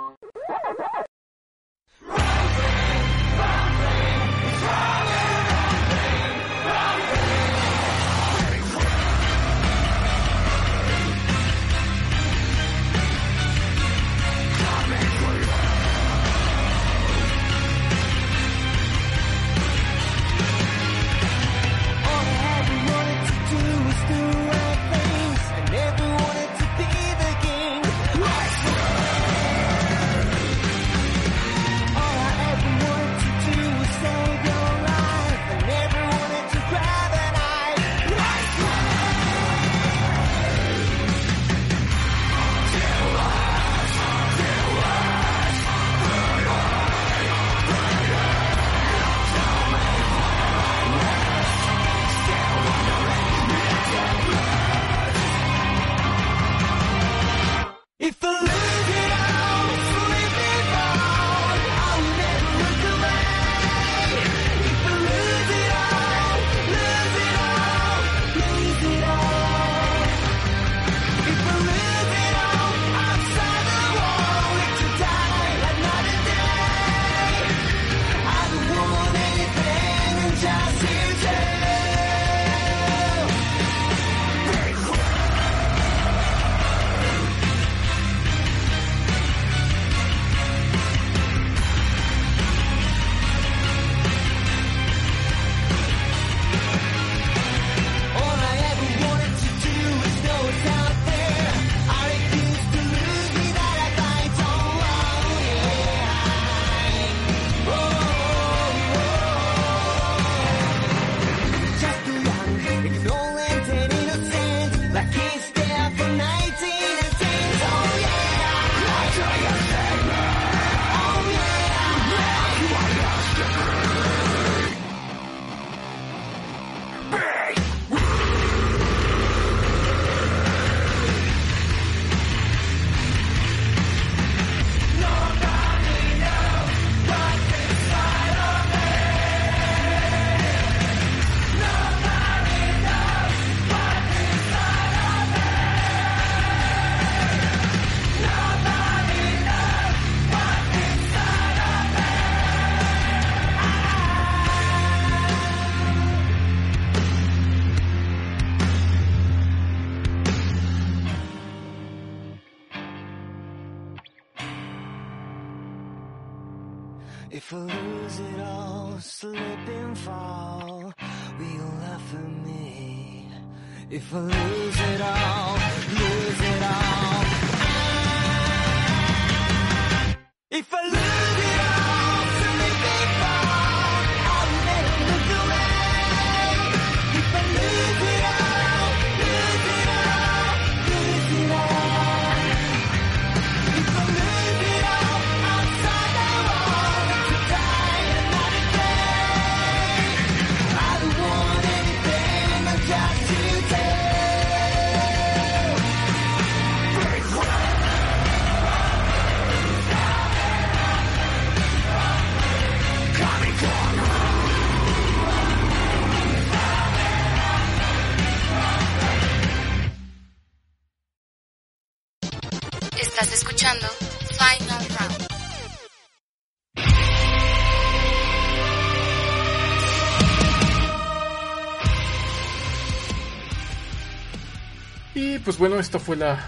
Pues bueno, esta fue la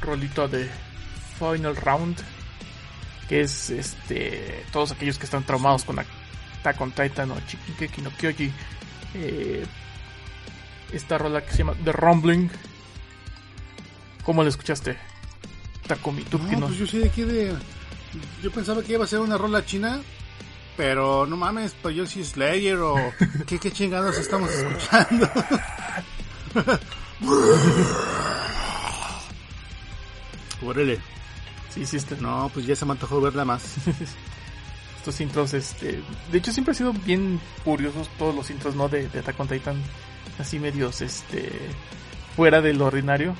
rolita de Final Round. Que es este. Todos aquellos que están traumados con Attack on Titan o Shingeki no Kyoji. eh, esta rola que se llama The Rumbling. ¿Cómo la escuchaste? Takumi, tú que No, no- pues yo soy de aquí de. Yo pensaba que iba a ser una rola china, pero no mames, pues yo sí Slayer o. ¿Qué, qué chingados estamos escuchando? Órale. Sí, sí, está- No, pues ya se me antojó verla más. estos intros, este, de hecho siempre han sido bien curiosos todos los intros, ¿no? De, de Attack on Titan, así medios, este, fuera del ordinario,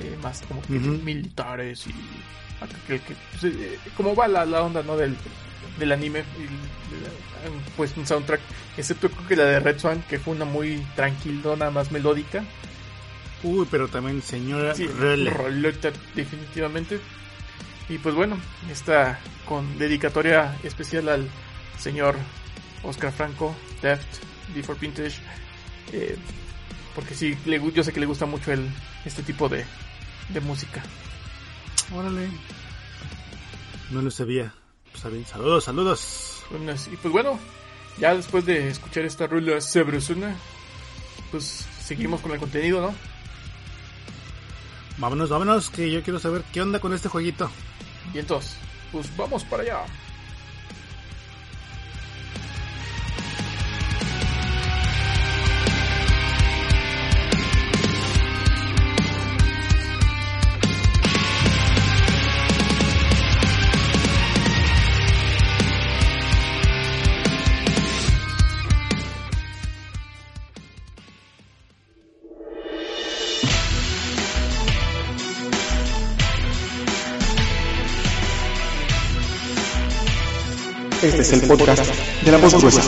eh, más como que militares y que, que, pues, eh, como va la, la onda, ¿no? Del, del anime, eh, pues un soundtrack, excepto creo que la de Red Swan, que fue una muy tranquilona, más melódica, Uy, pero también señora Sí, roleta, definitivamente. Y pues bueno, esta con dedicatoria especial al señor Oscar Franco, Deft, D4 Vintage. eh, porque sí, le yo sé que le gusta mucho el, este tipo de, de música. Órale. No lo sabía. Pues está bien. Saludos, saludos. Bueno, Y pues bueno, ya después de escuchar esta rula sabrosona, pues seguimos con el contenido, ¿no? Vámonos, vámonos, que yo quiero saber qué onda con este jueguito. Y entonces, pues vamos para allá. Este es el podcast de la voz gruesa.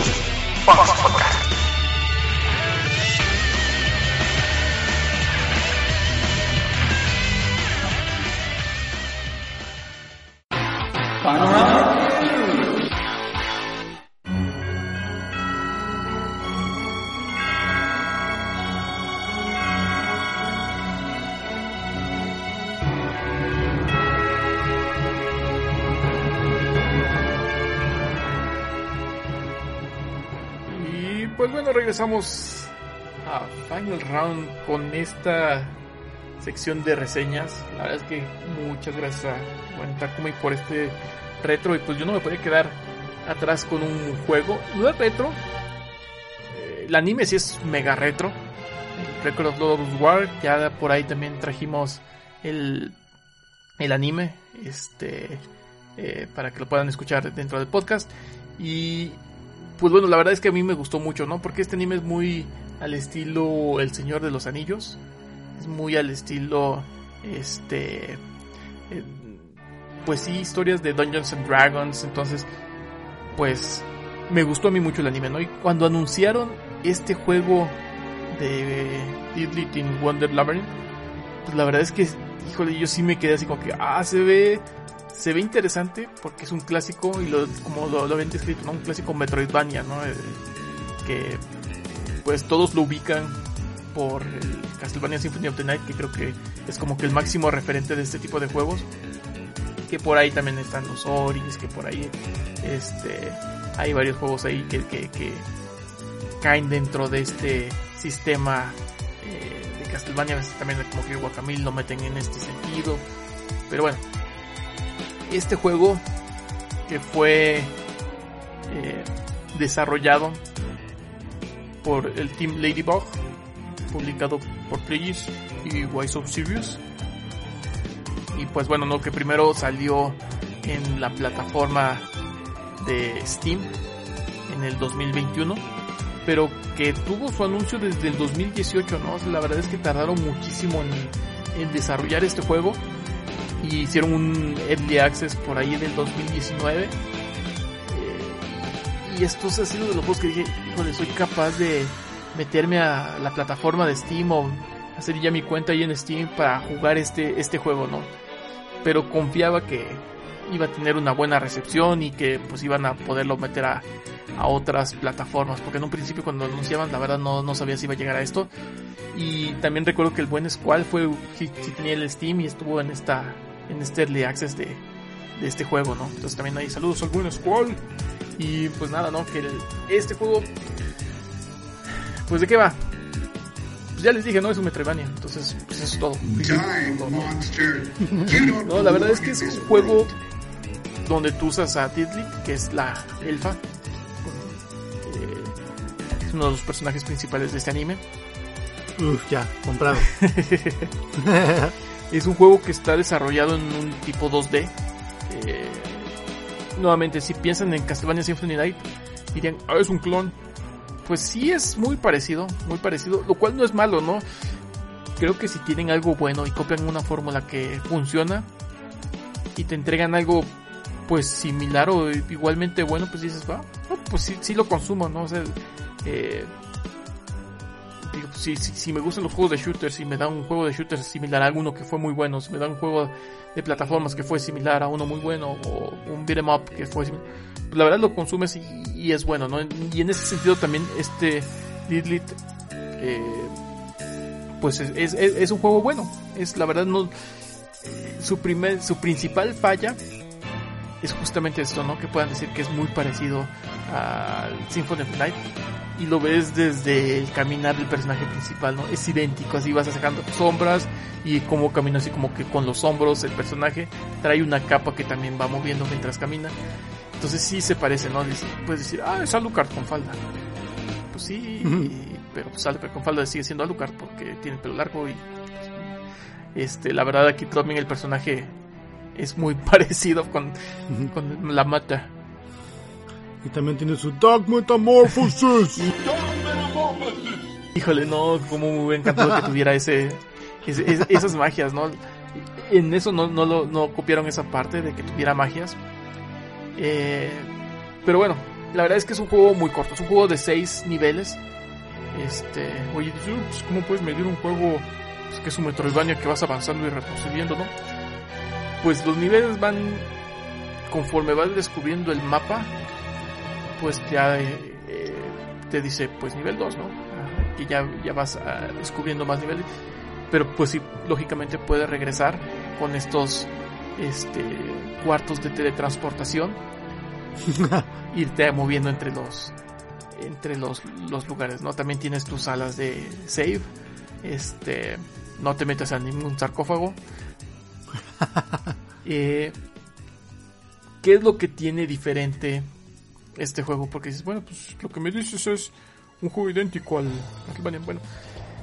Regresamos a Final Round con esta sección de reseñas. La verdad es que muchas gracias a buen Takumi por este retro. Y pues yo no me podía quedar atrás con un juego. No es retro. eh, el anime sí es mega retro. Record of Lord War. Ya por ahí también trajimos el, el anime. Este. eh, para que lo puedan escuchar dentro del podcast. Y pues bueno, la verdad es que a mí me gustó mucho, ¿no? Porque este anime es muy al estilo El Señor de los Anillos. Es muy al estilo, este, eh, pues sí, historias de Dungeons and Dragons. Entonces, pues me gustó a mí mucho el anime, ¿no? Y cuando anunciaron este juego de Diddly in Wonder Labyrinth, pues la verdad es que, híjole, yo sí me quedé así como que, ah, se ve se ve interesante porque es un clásico y lo, como lo, lo habían descrito, ¿no? Un clásico Metroidvania, ¿no? Eh, que pues todos lo ubican por el Castlevania Symphony of the Night, que creo que es como que el máximo referente de este tipo de juegos. Que por ahí también están los Oris, que por ahí este hay varios juegos ahí que, que, caen dentro de este sistema eh, de Castlevania. También como que Guacamole lo meten en este sentido. Pero bueno, este juego que fue eh, desarrollado por el Team Ladybug, publicado por Players y Wise of Sirius. Y pues bueno, no que primero salió en la plataforma de Steam en el 2021, pero que tuvo su anuncio desde el 2018, ¿no? La verdad es que tardaron muchísimo en desarrollar este juego y hicieron un early access por ahí del 2019 Eh, y estos ha sido de los juegos que dije híjole soy capaz de meterme a la plataforma de Steam o hacer ya mi cuenta ahí en Steam para jugar este este juego no pero confiaba que iba a tener una buena recepción y que pues iban a poderlo meter a, a otras plataformas porque en un principio cuando anunciaban la verdad no, no sabía si iba a llegar a esto. Y también recuerdo que el buen Squall fue sí tenía el Steam y estuvo en esta en este early access de, de este juego, ¿no? Entonces también hay saludos al buen Squall. Y pues nada, ¿no? Que el- este juego, pues de qué va? pues ya les dije, no es un Metroidvania, entonces pues eso es todo. No, la verdad es que es un juego donde tú usas a Diddley, que es la elfa. Eh, es uno de los personajes principales de este anime. Uf, ya, comprado. Es un juego que está desarrollado en un tipo 2D. Eh, nuevamente, si piensan en Castlevania Symphony Night, dirían, ah, es un clon. Pues sí es muy parecido, muy parecido, lo cual no es malo, ¿no? Creo que si tienen algo bueno y copian una fórmula que funciona y te entregan algo pues similar o igualmente bueno, pues dices, va, no, pues sí, sí lo consumo, ¿no? O sea, eh, si, si, si me gustan los juegos de shooters, si me dan un juego de shooters similar a alguno que fue muy bueno, si me dan un juego de plataformas que fue similar a uno muy bueno, o un beat'em up que fue similar, pues la verdad lo consumes y, es bueno, ¿no? Y en ese sentido también este Didlit, eh, pues es, es, es- un juego bueno, es la verdad no, su primer, su principal falla es justamente esto, ¿no? Que puedan decir que es muy parecido al Symphony of the Night y lo ves desde el caminar del personaje principal, ¿no? Es idéntico, así vas sacando sombras y cómo camina así como que con los hombros el personaje trae una capa que también va moviendo mientras camina. Entonces sí se parece, ¿no? Puedes decir, ah, es Alucard con falda. Pues sí, y- pero pues Alucard con falda sigue siendo Alucard porque tiene el pelo largo y este, la verdad aquí también el personaje es muy parecido con, con la mata. Y también tiene su Dark Metamorphosis. Híjole, no, como me hubiera encantado que tuviera ese, ese- es- esas magias, ¿no? En eso no, no, lo, no copiaron esa parte de que tuviera magias. Eh, pero bueno, la verdad es que es un juego muy corto, es un juego de 6 niveles. Este, oye, dices, "Uh, pues, ¿cómo puedes medir un juego pues, que es un Metroidvania que vas avanzando y retrocediendo, no? Pues los niveles van conforme vas descubriendo el mapa, pues ya eh, eh, te dice pues nivel 2, ¿no? Que ya, ya vas ah, descubriendo más niveles. Pero pues sí, lógicamente puedes regresar con estos este cuartos de teletransportación. irte moviendo entre los entre los, los lugares, ¿no? También tienes tus salas de save. Este, no te metas a ningún sarcófago. Eh, ¿Qué es lo que tiene diferente este juego? Porque dices, bueno, pues lo que me dices es un juego idéntico al Castlevania. Bueno,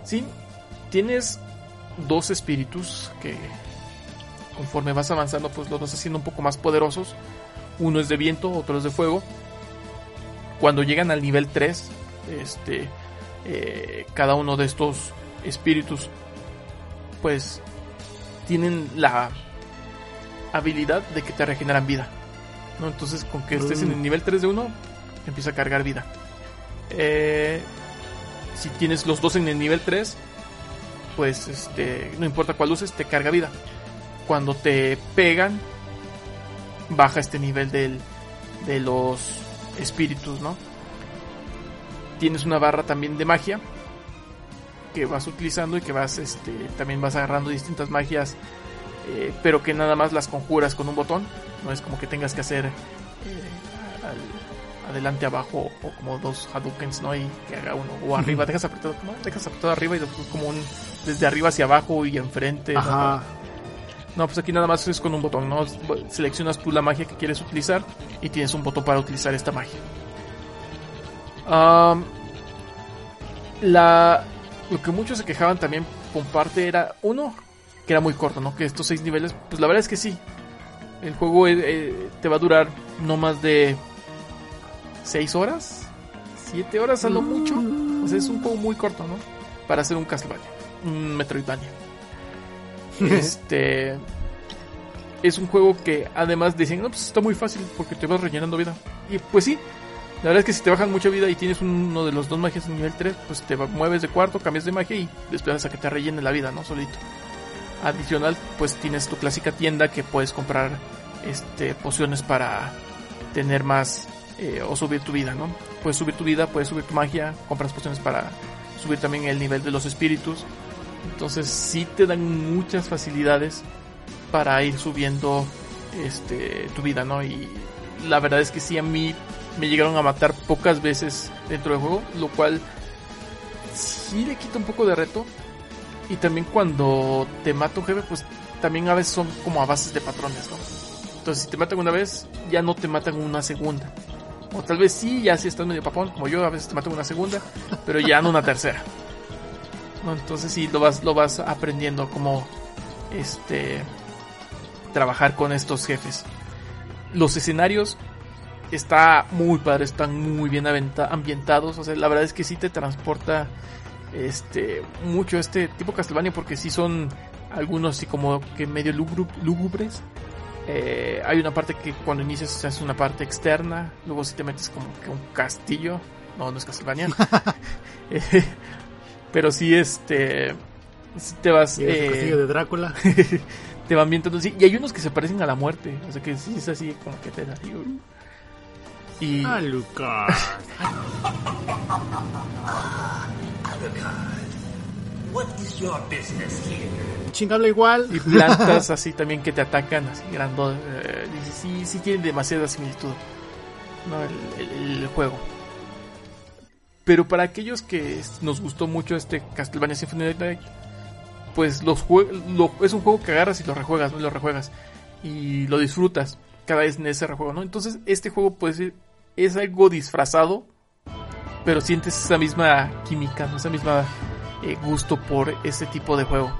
sí, tienes dos espíritus que conforme vas avanzando, pues los vas haciendo un poco más poderosos. Uno es de viento, otro es de fuego. Cuando llegan al nivel 3, este, eh, cada uno de estos espíritus, pues tienen la habilidad de que te regeneran vida. ¿no? Entonces, con que estés en el nivel 3 de uno, empieza a cargar vida. Eh, si tienes los dos en el nivel 3, pues este, no importa cuál uses, te carga vida. Cuando te pegan, baja este nivel del, de los espíritus, ¿no? Tienes una barra también de magia que vas utilizando y que vas, este, también vas agarrando distintas magias, eh, pero que nada más las conjuras con un botón. No es como que tengas que hacer eh, al- adelante, abajo o como dos Hadoukens, ¿no? Y que haga uno o arriba, dejas apretado, ¿no? Dejas apretado arriba y después como un desde arriba hacia abajo y enfrente. ¿no? Ajá. No, pues aquí nada más es con un botón, ¿no? Seleccionas tú la magia que quieres utilizar y tienes un botón para utilizar esta magia. Am, la, lo que muchos se quejaban también por parte era, uno, que era muy corto, ¿no? Que estos seis niveles, pues la verdad es que sí. El juego eh, eh, te va a durar no más de seis horas, siete horas a lo mucho. O sea, es un juego muy corto, ¿no? Para hacer un Castlevania, un Metroidvania. Este es un juego que además dicen, no, pues está muy fácil porque te vas rellenando vida. Y pues sí, la verdad es que si te bajan mucha vida y tienes uno de los dos magias en nivel 3, pues te mueves de cuarto, cambias de magia y esperas a que te rellene la vida, ¿no? Solito. Adicional, pues tienes tu clásica tienda que puedes comprar este pociones para tener más eh, o subir tu vida, ¿no? Puedes subir tu vida, puedes subir tu magia, compras pociones para subir también el nivel de los espíritus. Entonces sí te dan muchas facilidades para ir subiendo este tu vida, ¿no? Y la verdad es que sí a mí me llegaron a matar pocas veces dentro del juego, lo cual sí le quita un poco de reto. Y también cuando te mata un jefe, pues también a veces son como a bases de patrones. Entonces, si te matan una vez, ya no te matan una segunda. O tal vez sí, ya si estás medio papón, como yo, a veces te matan una segunda, pero ya no una tercera. Entonces sí lo vas, lo vas aprendiendo como este trabajar con estos jefes. Los escenarios está muy padre, están muy bien ambientados. O sea, la verdad es que sí te transporta este mucho este tipo Castlevania porque sí son algunos así como que medio lúgubr- lúgubres. Eh, hay una parte que cuando inicias se hace una parte externa, luego si te metes como que un castillo, no, no es Castlevania. Eh, pero sí este sí te vas es el eh, castillo de Drácula. te van viendo sí, y hay unos que se parecen a la muerte, o sea que sí es así como que te da. Y Ah, Lucas. Ching habla igual. y plantas así también que te atacan así grando eh, dices, sí sí tienen demasiada similitud no el, el- el juego pero para aquellos que nos gustó mucho este Castlevania Symphony of the Night pues los jue- lo- es un juego que agarras y lo rejuegas no Y lo rejuegas y lo disfrutas cada vez en ese rejuego no entonces este juego puede ser es algo disfrazado pero sientes esa misma química ¿no? esa misma eh, gusto por ese tipo de juego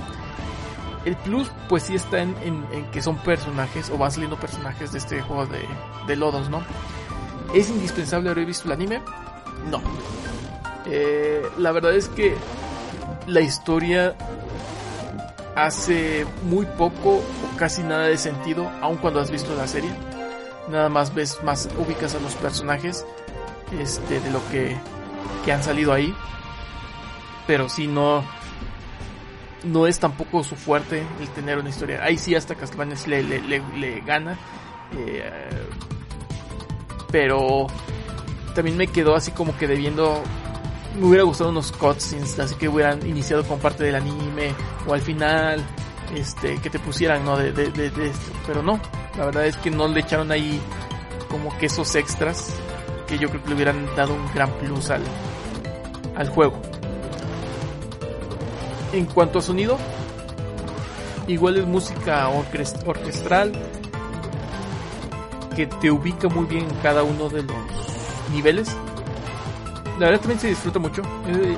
el plus, pues sí está en, en- que son personajes o van saliendo personajes de este juego de, de lodos, ¿no? ¿Es indispensable haber visto el anime? No. Eh, la verdad es que la historia hace muy poco o casi nada de sentido, aun cuando has visto la serie. Nada más ves más ubicas a los personajes este, de lo que, que han salido ahí. Pero si no, no es tampoco su fuerte el tener una historia. Ahí sí hasta Castlevania sí le, le, le- le gana. Eh, pero también me quedó así como que debiendo... Me hubiera gustado unos cutscenes, así que hubieran iniciado con parte del anime o al final, este, que te pusieran, ¿no? De, de, de- esto. Pero no, la verdad es que no le echaron ahí como que esos extras que yo creo que le hubieran dado un gran plus al, al juego. En cuanto a sonido, igual es música orquest- orquestral que te ubica muy bien en cada uno de los niveles. La verdad también se disfruta mucho. Eh, eh,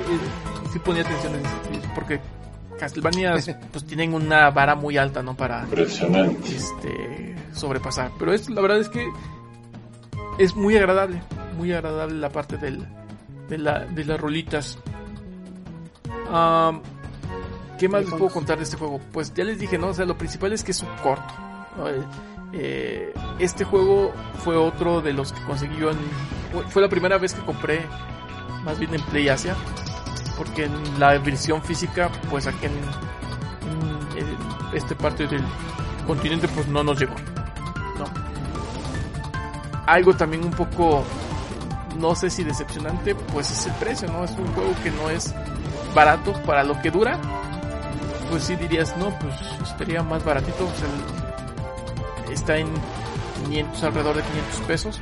sí ponía atención en eso, porque Castlevania pues tienen una vara muy alta, ¿no? Para este sobrepasar. Pero es la verdad es que es muy agradable, muy agradable la parte del, de, la, de las rolitas. ¿Qué más les puedo contar de este juego? Pues ya les dije, ¿no? O sea, lo principal es que es un corto. ¿no? Eh, eh, este juego fue otro de los que conseguí yo en... fue- Fue la primera vez que compré, más bien en Play Asia. Porque en la versión física, pues aquí en, en- este parte del continente, pues no nos llegó. No. Algo también un poco, no sé si decepcionante, pues es el precio, ¿no? Es un juego que no es barato para lo que dura pues sí dirías, no, pues estaría más baratito. o sea, el- está en 500, alrededor de 500 pesos.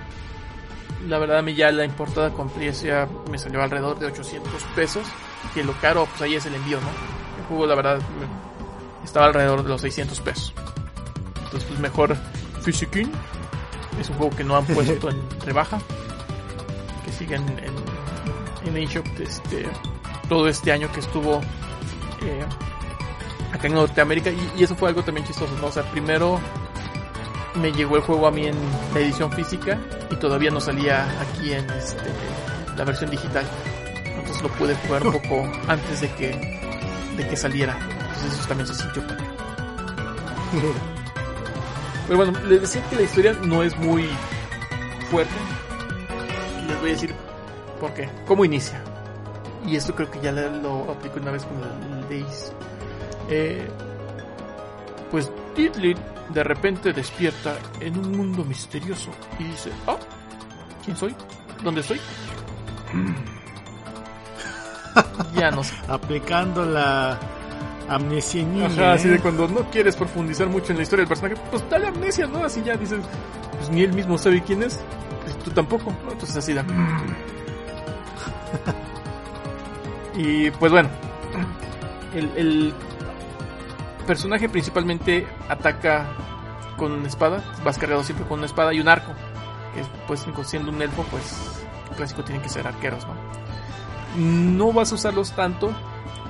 La verdad a mí ya la importada con Pliesia me salió alrededor de 800 pesos. Que lo caro, pues ahí es el envío, ¿no? El juego la verdad estaba alrededor de los 600 pesos. Entonces pues mejor Fishikin. Es un juego que no han puesto en rebaja. Que siguen en, en eShop este, todo este año que estuvo eh, acá en Norteamérica y, y eso fue algo también chistoso, ¿no? O sea, primero me llegó el juego a mí en la edición física y todavía no salía aquí en este, la versión digital. Entonces lo pude jugar un poco antes de que, de que saliera. Entonces eso también se sintió padre. Pero bueno, les decía que la historia no es muy fuerte. Les voy a decir por qué. ¿Cómo inicia? Y esto creo que ya lo aplico una vez con el Days. Eh, pues Diddley de repente despierta en un mundo misterioso y dice, oh, ¿quién soy? ¿Dónde estoy? ya no sé. Aplicando la amnesia niña, Ajá, así ¿eh? de cuando no quieres profundizar mucho en la historia del personaje, pues dale amnesia, ¿no? Así ya dices, pues ni él mismo sabe quién es, pues tú tampoco, ¿no? Entonces así da. Y pues bueno, el, el personaje principalmente ataca con una espada, vas cargado siempre con una espada y un arco. Que pues siendo un elfo, pues clásico tienen que ser arqueros, ¿no? No vas a usarlos tanto.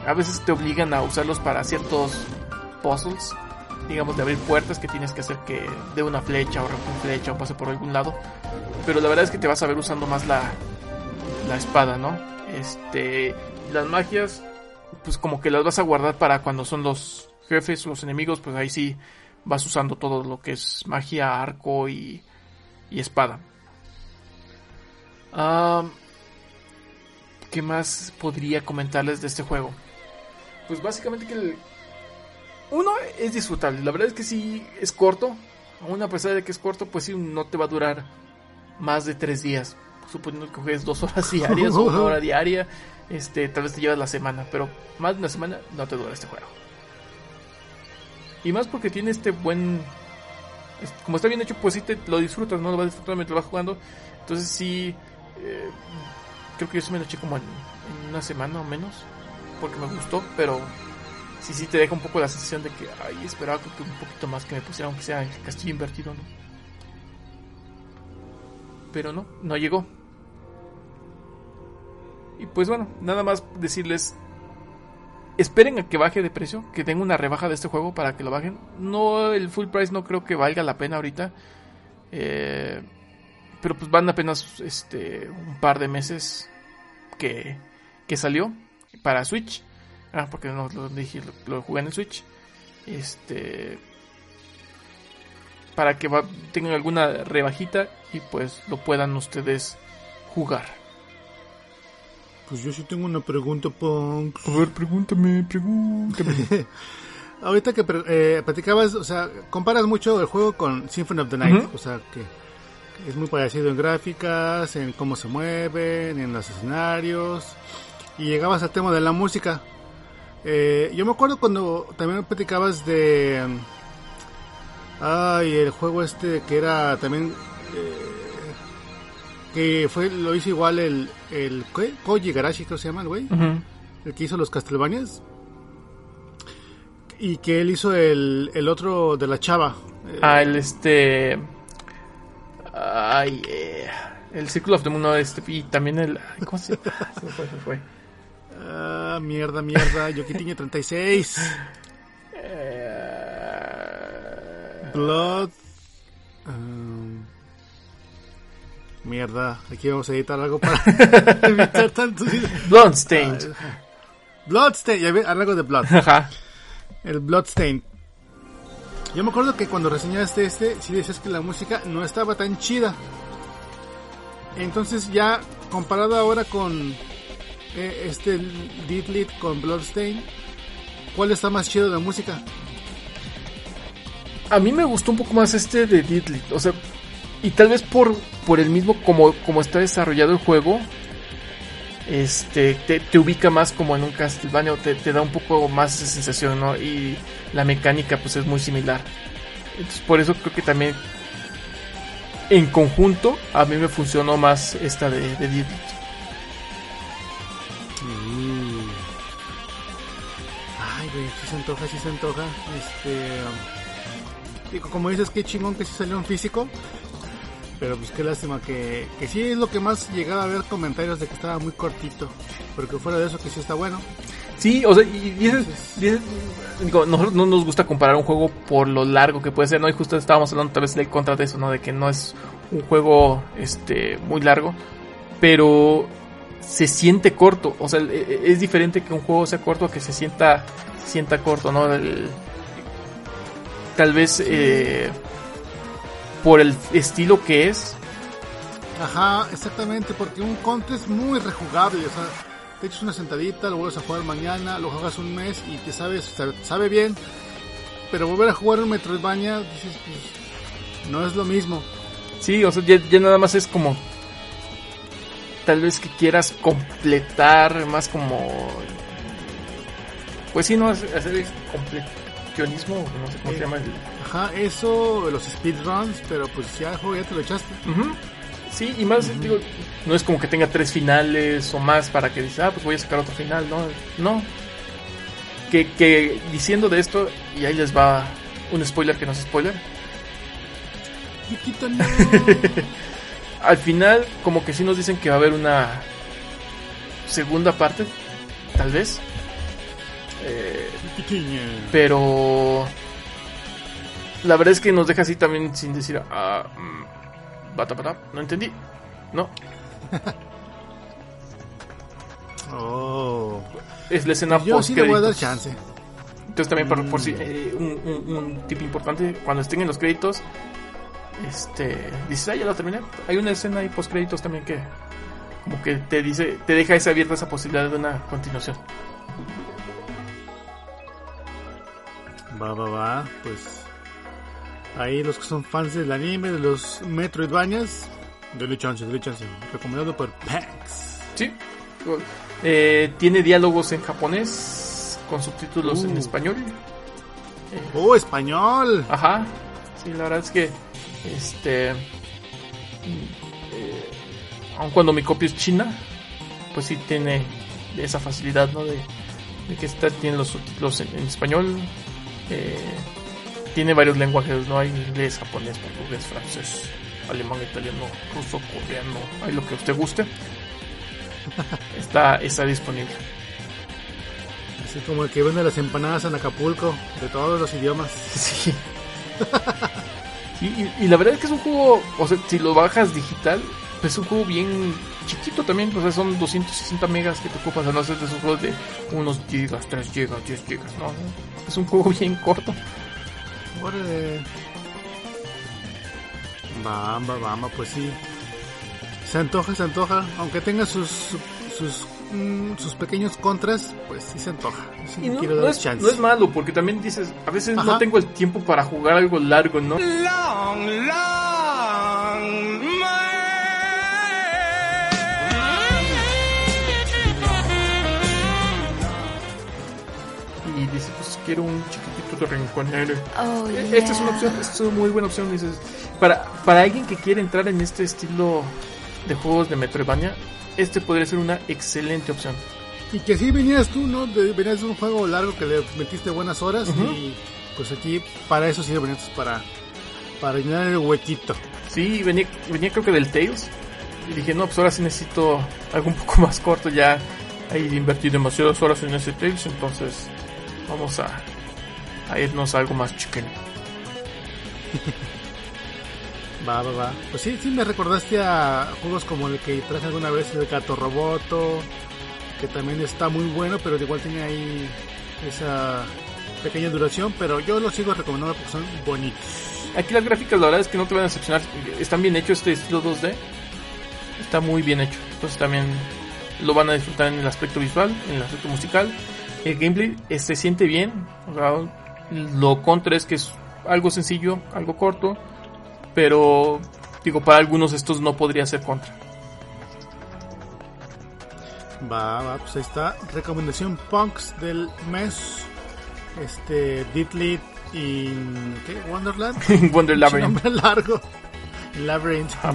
A veces te obligan a usarlos para ciertos puzzles. Digamos, de abrir puertas que tienes que hacer que dé una flecha o rompa una flecha o pase por algún lado. Pero la verdad es que te vas a ver usando más la, la espada, ¿no? Este, las magias, pues como que las vas a guardar para cuando son los jefes los enemigos, pues ahí sí vas usando todo lo que es magia, arco y, y espada. Ah, ¿Qué más podría comentarles de este juego? Pues básicamente que el... Uno es disfrutable, la verdad es que sí es corto, aún a pesar de que es corto, pues sí no te va a durar más de tres días, suponiendo que juegues dos horas diarias o una hora diaria, este, tal vez te llevas la semana, pero más de una semana no te dura este juego. Y más porque tiene este buen... Como está bien hecho, pues sí te lo disfrutas, ¿no? Lo vas disfrutando mientras vas jugando. Entonces sí... eh, creo que yo sí me lo eché como en, una semana o menos. Porque me gustó, pero... Sí, sí te deja un poco la sensación de que... Ay, esperaba que un poquito más que me pusiera, aunque sea el castillo invertido, ¿no? Pero no, no llegó. Y pues bueno, nada más decirles esperen a que baje de precio, que tenga una rebaja de este juego para que lo bajen. No, el full price no creo que valga la pena ahorita. Eh, pero pues van apenas este un par de meses que, que salió para Switch. Ah, porque no lo dije, lo, lo jugué en el Switch. Este para que va- tengan alguna rebajita y pues lo puedan ustedes jugar. Pues yo sí tengo una pregunta, Punk. A ver, pregúntame, pregúntame. Ahorita que eh, platicabas, o sea, comparas mucho el juego con Symphony of the Night, o sea, que es muy parecido en gráficas, en cómo se mueven, en los escenarios, y llegabas al tema de la música. Eh, yo me acuerdo cuando también platicabas de... Ay, el juego este que era también... eh, que fue lo hizo igual el... el ¿qué? Koji Garashi, creo que se llama el güey el que hizo los Castlevanias y que él hizo el, el otro de la chava Ah, el este. Ay, eh, el Circle of the Moon, no, este, y también el. ¿Cómo se? Se fue, se fue. ah, mierda mierda Yokitiño 36 Eh, Blood um, mierda aquí vamos a editar algo para evitar tantos Bloodstained. Bloodstain ya ve algo de Blood Ajá. el Bloodstain yo me acuerdo que cuando reseñaste este sí decías que la música no estaba tan chida entonces ya comparado ahora con eh, este Dead Lead con Bloodstain ¿cuál está más chido de música? A mí me gustó un poco más este de Deadly. O sea, y tal vez por, por el mismo como, como está desarrollado el juego, este te, te ubica más como en un Castlevania o te, te da un poco más esa sensación, ¿no? Y la mecánica pues es muy similar. Entonces por eso creo que también en conjunto a mí me funcionó más esta de, de Deadly. Mm. Ay, güey, sí se antoja, sí se antoja. Este. Digo, como dices, qué chingón que sí salió en físico. Pero pues qué lástima que, que sí es lo que más llegaba a ver comentarios de que estaba muy cortito. Porque fuera de eso que sí está bueno. Sí, o sea, y, y ese- digo, no nos gusta comparar un juego por lo largo que puede ser, ¿no? Y justo estábamos hablando tal vez de contra de eso, ¿no? De que no es un juego este muy largo, pero se siente corto, o sea, e- e- es diferente que un juego sea corto a que se sienta se sienta corto, ¿no? El- tal vez eh, por el estilo que es, Ajá, exactamente, porque un contra es muy rejugable. O sea, te echas una sentadita, lo vuelves a jugar mañana, lo juegas un mes y te sabes, sabe, sabe bien. Pero volver a jugar un Metroidvania, dices, pues, no es lo mismo. Sí, o sea, ya, ya nada más es como. Tal vez que quieras completar más como. Pues sí, no, hacer hacer completionismo, no sé cómo se llama. el- Ajá, eso, los speedruns, pero pues ya el juego ya te lo echaste. Sí, y más, digo, no es como que tenga tres finales o más para que diga, ah, pues voy a sacar otro final, no, no. Que, que diciendo de esto, y ahí les va un spoiler que no es spoiler, Chiquito, no. al final como que sí nos dicen que va a haber una segunda parte, tal vez. Eh, pero la verdad es que nos deja así también sin decir, ah, mm, bata, bata, no entendí. No, Oh. es la escena Yo sí le voy a dar chance. Entonces también por, por Mm. si eh, un, un- un tip importante, cuando estén en los créditos, este dices, ah, ya lo terminé. Hay una escena ahí post créditos también que como que te dice, te deja esa abierta esa posibilidad de una continuación. Va, va, va. Pues. Ahí los que son fans del anime, de los Metroidvanias. Dele chance, dele chance. Recomendado por Pax. Sí. Eh, tiene diálogos en japonés con subtítulos en Uh. español. ¡Oh, español! Ajá. Sí, la verdad es que este mm, eh, aun cuando mi copia es china, pues sí tiene esa facilidad, ¿no? De, de que esta tiene los subtítulos en, en español. Eh, tiene varios lenguajes, ¿no? Hay inglés, japonés, portugués, francés, alemán, italiano, ruso, coreano, hay lo que usted guste. Está, está disponible. Así como el que vende las empanadas en Acapulco, de todos los idiomas. Sí. y, y- y la verdad es que es un juego, o sea, si lo bajas digital, pues es un juego bien chiquito también, o sea, son 260 megas que te ocupas, o no es de esos juegos de unos gigas, 3 gigas, 10 gigas, no. es un juego bien corto. Órale. Bamba, bamba, pues sí. Se antoja, se antoja. Aunque tenga sus sus, mm, sus pequeños contras, pues sí se antoja. Sí no, quiero no dar es, chance. no es malo, porque también dices, a veces no tengo el tiempo para jugar algo largo, ¿no? Long, long Y dices, pues quiero un rinconero. Oh, Eh, Esta es una opción, esta es una muy buena opción. Dices, para, para alguien que quiere entrar en este estilo de juegos de Metroidvania, este podría ser una excelente opción. Y que así venías tú, ¿no? De- venías de un juego largo que le metiste buenas horas y pues aquí para eso sí venías para para llenar el huequito. Sí, venía, venía creo que del Tales. Y dije, no, pues ahora sí necesito algo un poco más corto. Ya ahí invertí demasiadas horas en ese Tales, entonces vamos a, a irnos a algo más chicken. Va, va, va. Pues sí, sí me recordaste a juegos como el que traje alguna vez, el Gato Roboto, que también está muy bueno, pero igual tiene ahí esa pequeña duración, pero yo lo sigo recomendando porque son bonitos. Aquí las gráficas la verdad es que no te van a decepcionar. Están bien hechos este estilo 2D. Está muy bien hecho. Entonces también lo van a disfrutar en el aspecto visual, en el aspecto musical. El gameplay eh, se siente bien. O sea, lo contra es que es algo sencillo, algo corto. Pero digo, para algunos estos no podría ser contra. Va, va, pues ahí está. Recomendación Punks del mes. Este, Ditlit in ¿qué? Wonderland. Wonder Labyrinth. nombre largo. Labyrinth. Ah.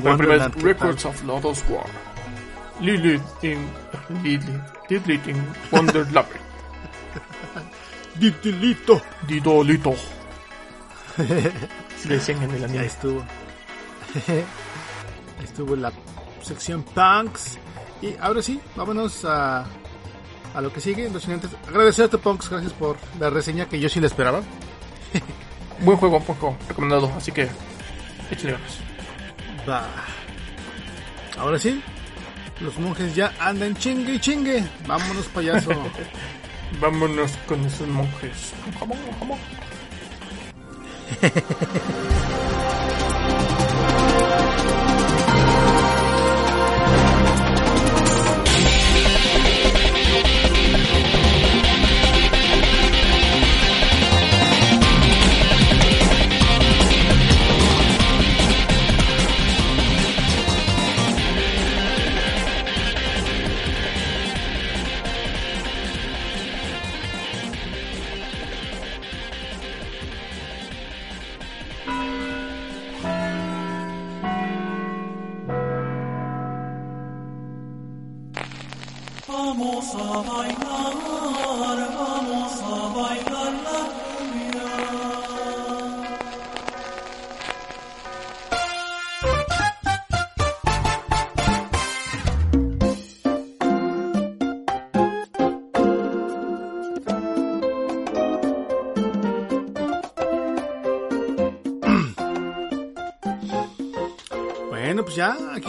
Records of Lotus War. Lilith in Lilith, Lilith in Wonder Labyrinth. Ditlito. Didolito. Si le decían en el Ahí anime. estuvo. estuvo la sección Punks. Y ahora sí, vámonos a, a lo que sigue. Antes agradecerte, Punks. Gracias por la reseña que yo sí la esperaba. Buen juego, buen juego, recomendado. Así que échale ganas. Va. Ahora sí, los monjes ya andan chingue y chingue. Vámonos, payaso. Vámonos con esos monjes.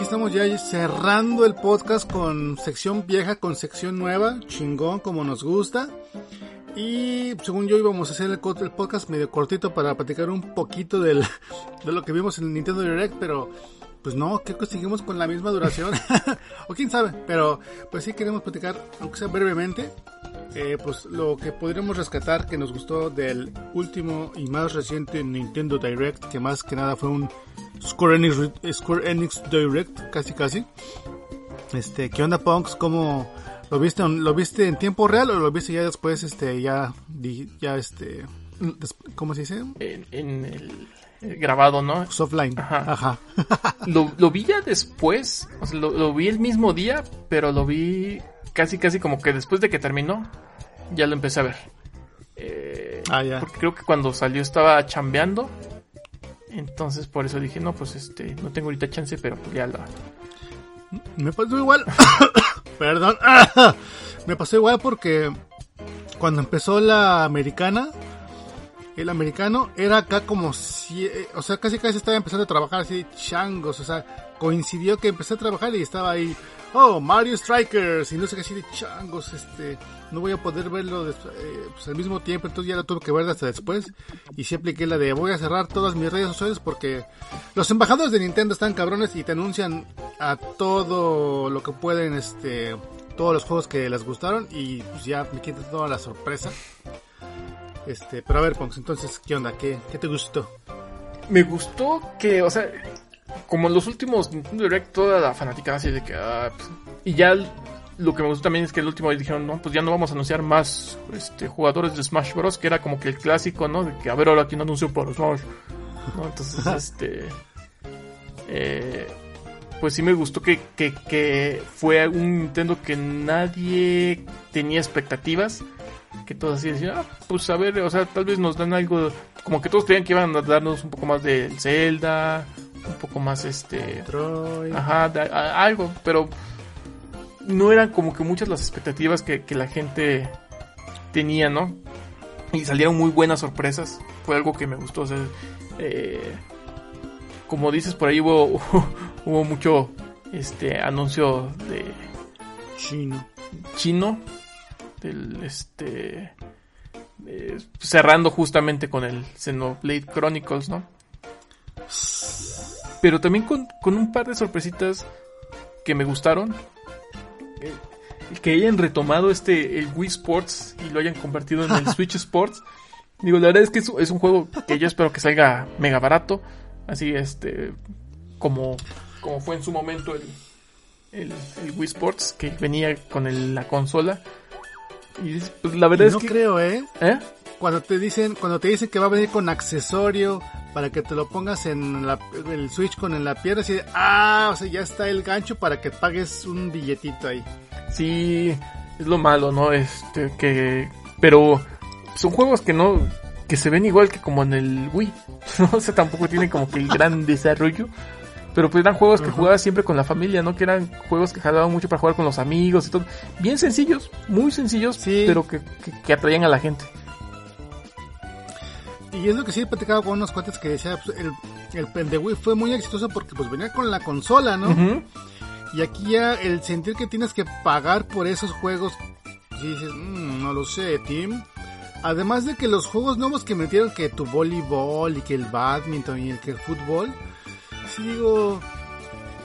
estamos ya cerrando el podcast con sección vieja, con sección nueva, chingón como nos gusta. Y según yo íbamos a hacer el, podcast medio cortito para platicar un poquito del, de lo que vimos en el Nintendo Direct, pero pues no, creo que seguimos con la misma duración. o quién sabe, pero pues sí queremos platicar, aunque sea brevemente, eh, pues lo que podríamos rescatar que nos gustó del último y más reciente Nintendo Direct, que más que nada fue un Square Enix, Square Enix Direct, casi casi. Este, ¿qué onda Punks? ¿Cómo lo viste? ¿Lo viste en tiempo real o lo viste ya después, este, ya, ya este, ¿cómo se dice? En, en el grabado, ¿no? Pues offline. Ajá. Ajá. Lo, lo vi ya después, o sea, lo, lo vi el mismo día, pero lo vi casi, casi como que después de que terminó, ya lo empecé a ver. Eh, Ah, ya. Porque creo que cuando salió estaba chambeando. Entonces por eso dije, no, pues este, no tengo ahorita chance, pero pues ya lo... Me pasó igual. Perdón. Me pasó igual porque cuando empezó la americana, el americano era acá como si, o sea, casi casi estaba empezando a trabajar así, changos, o sea, coincidió que empecé a trabajar y estaba ahí, oh, Mario Strikers, y no sé qué así de changos, este, no voy a poder verlo eh, pues, al mismo tiempo, entonces ya lo tuve que ver hasta después, y sí apliqué la de voy a cerrar todas mis redes sociales porque los embajadores de Nintendo están cabrones y te anuncian a todo lo que pueden, este, todos los juegos que les gustaron y pues ya me quita toda la sorpresa. Este, pero a ver, Ponks, entonces, ¿qué onda? ¿Qué, qué te gustó? Me gustó que, o sea, como en los últimos Nintendo Direct, toda la fanaticada así de que... ah, pues, y ya lo que me gustó también es que el último día dijeron, no, pues ya no vamos a anunciar más este, jugadores de Smash Bros. Que era como que el clásico, ¿no? De que a ver ahora quién anuncio para Smash. ¿no? Entonces, este... eh, pues sí me gustó que, que, que fue un Nintendo que nadie tenía expectativas. Que todos así decían, ah, pues a ver, o sea, tal vez nos dan algo. Como que todos creían que iban a darnos un poco más del Zelda, un poco más este. Troy. Ajá, de- a- algo, pero no eran como que muchas las expectativas que, que la gente tenía, ¿no? Y salieron muy buenas sorpresas. Fue algo que me gustó. O sea, eh, como dices, por ahí hubo, hubo mucho este anuncio de Chino. chino. Del este. eh, cerrando justamente con el Xenoblade Chronicles, ¿no? Pero también con, con un par de sorpresitas que me gustaron. Eh, que hayan retomado este el Wii Sports y lo hayan convertido en el Switch Sports. Digo, la verdad es que es, es un juego que yo espero que salga mega barato. Así, este, como, como fue en su momento el, el, el Wii Sports, que venía con el- la consola. Y pues, la verdad no es que... creo, ¿eh? ¿Eh? Cuando te dicen, cuando te dicen que va a venir con accesorio para que te lo pongas en la- el Switch con en la pierna, así de, ah, o sea, ya está el gancho para que pagues un billetito ahí. Sí, es lo malo, ¿no? Este, que... Pero son juegos que no... Que se ven igual que como en el Wii. ¿no? O sea, tampoco tienen como que el gran desarrollo. Pero pues eran juegos que jugabas siempre con la familia, ¿no? Que eran juegos que jalaban mucho para jugar con los amigos y todo. Bien sencillos, muy sencillos, Sí. pero que, que, que atraían a la gente. Y es lo que sí he platicado con unos cuates que decía, pues, el, el, el de Wii fue muy exitoso porque pues venía con la consola, ¿no? Y aquí ya el sentir que tienes que pagar por esos juegos, si dices, "Mm, no lo sé, Tim. Además de que los juegos nuevos que metieron, que tu voleibol y que el badminton y el que el fútbol, sí digo,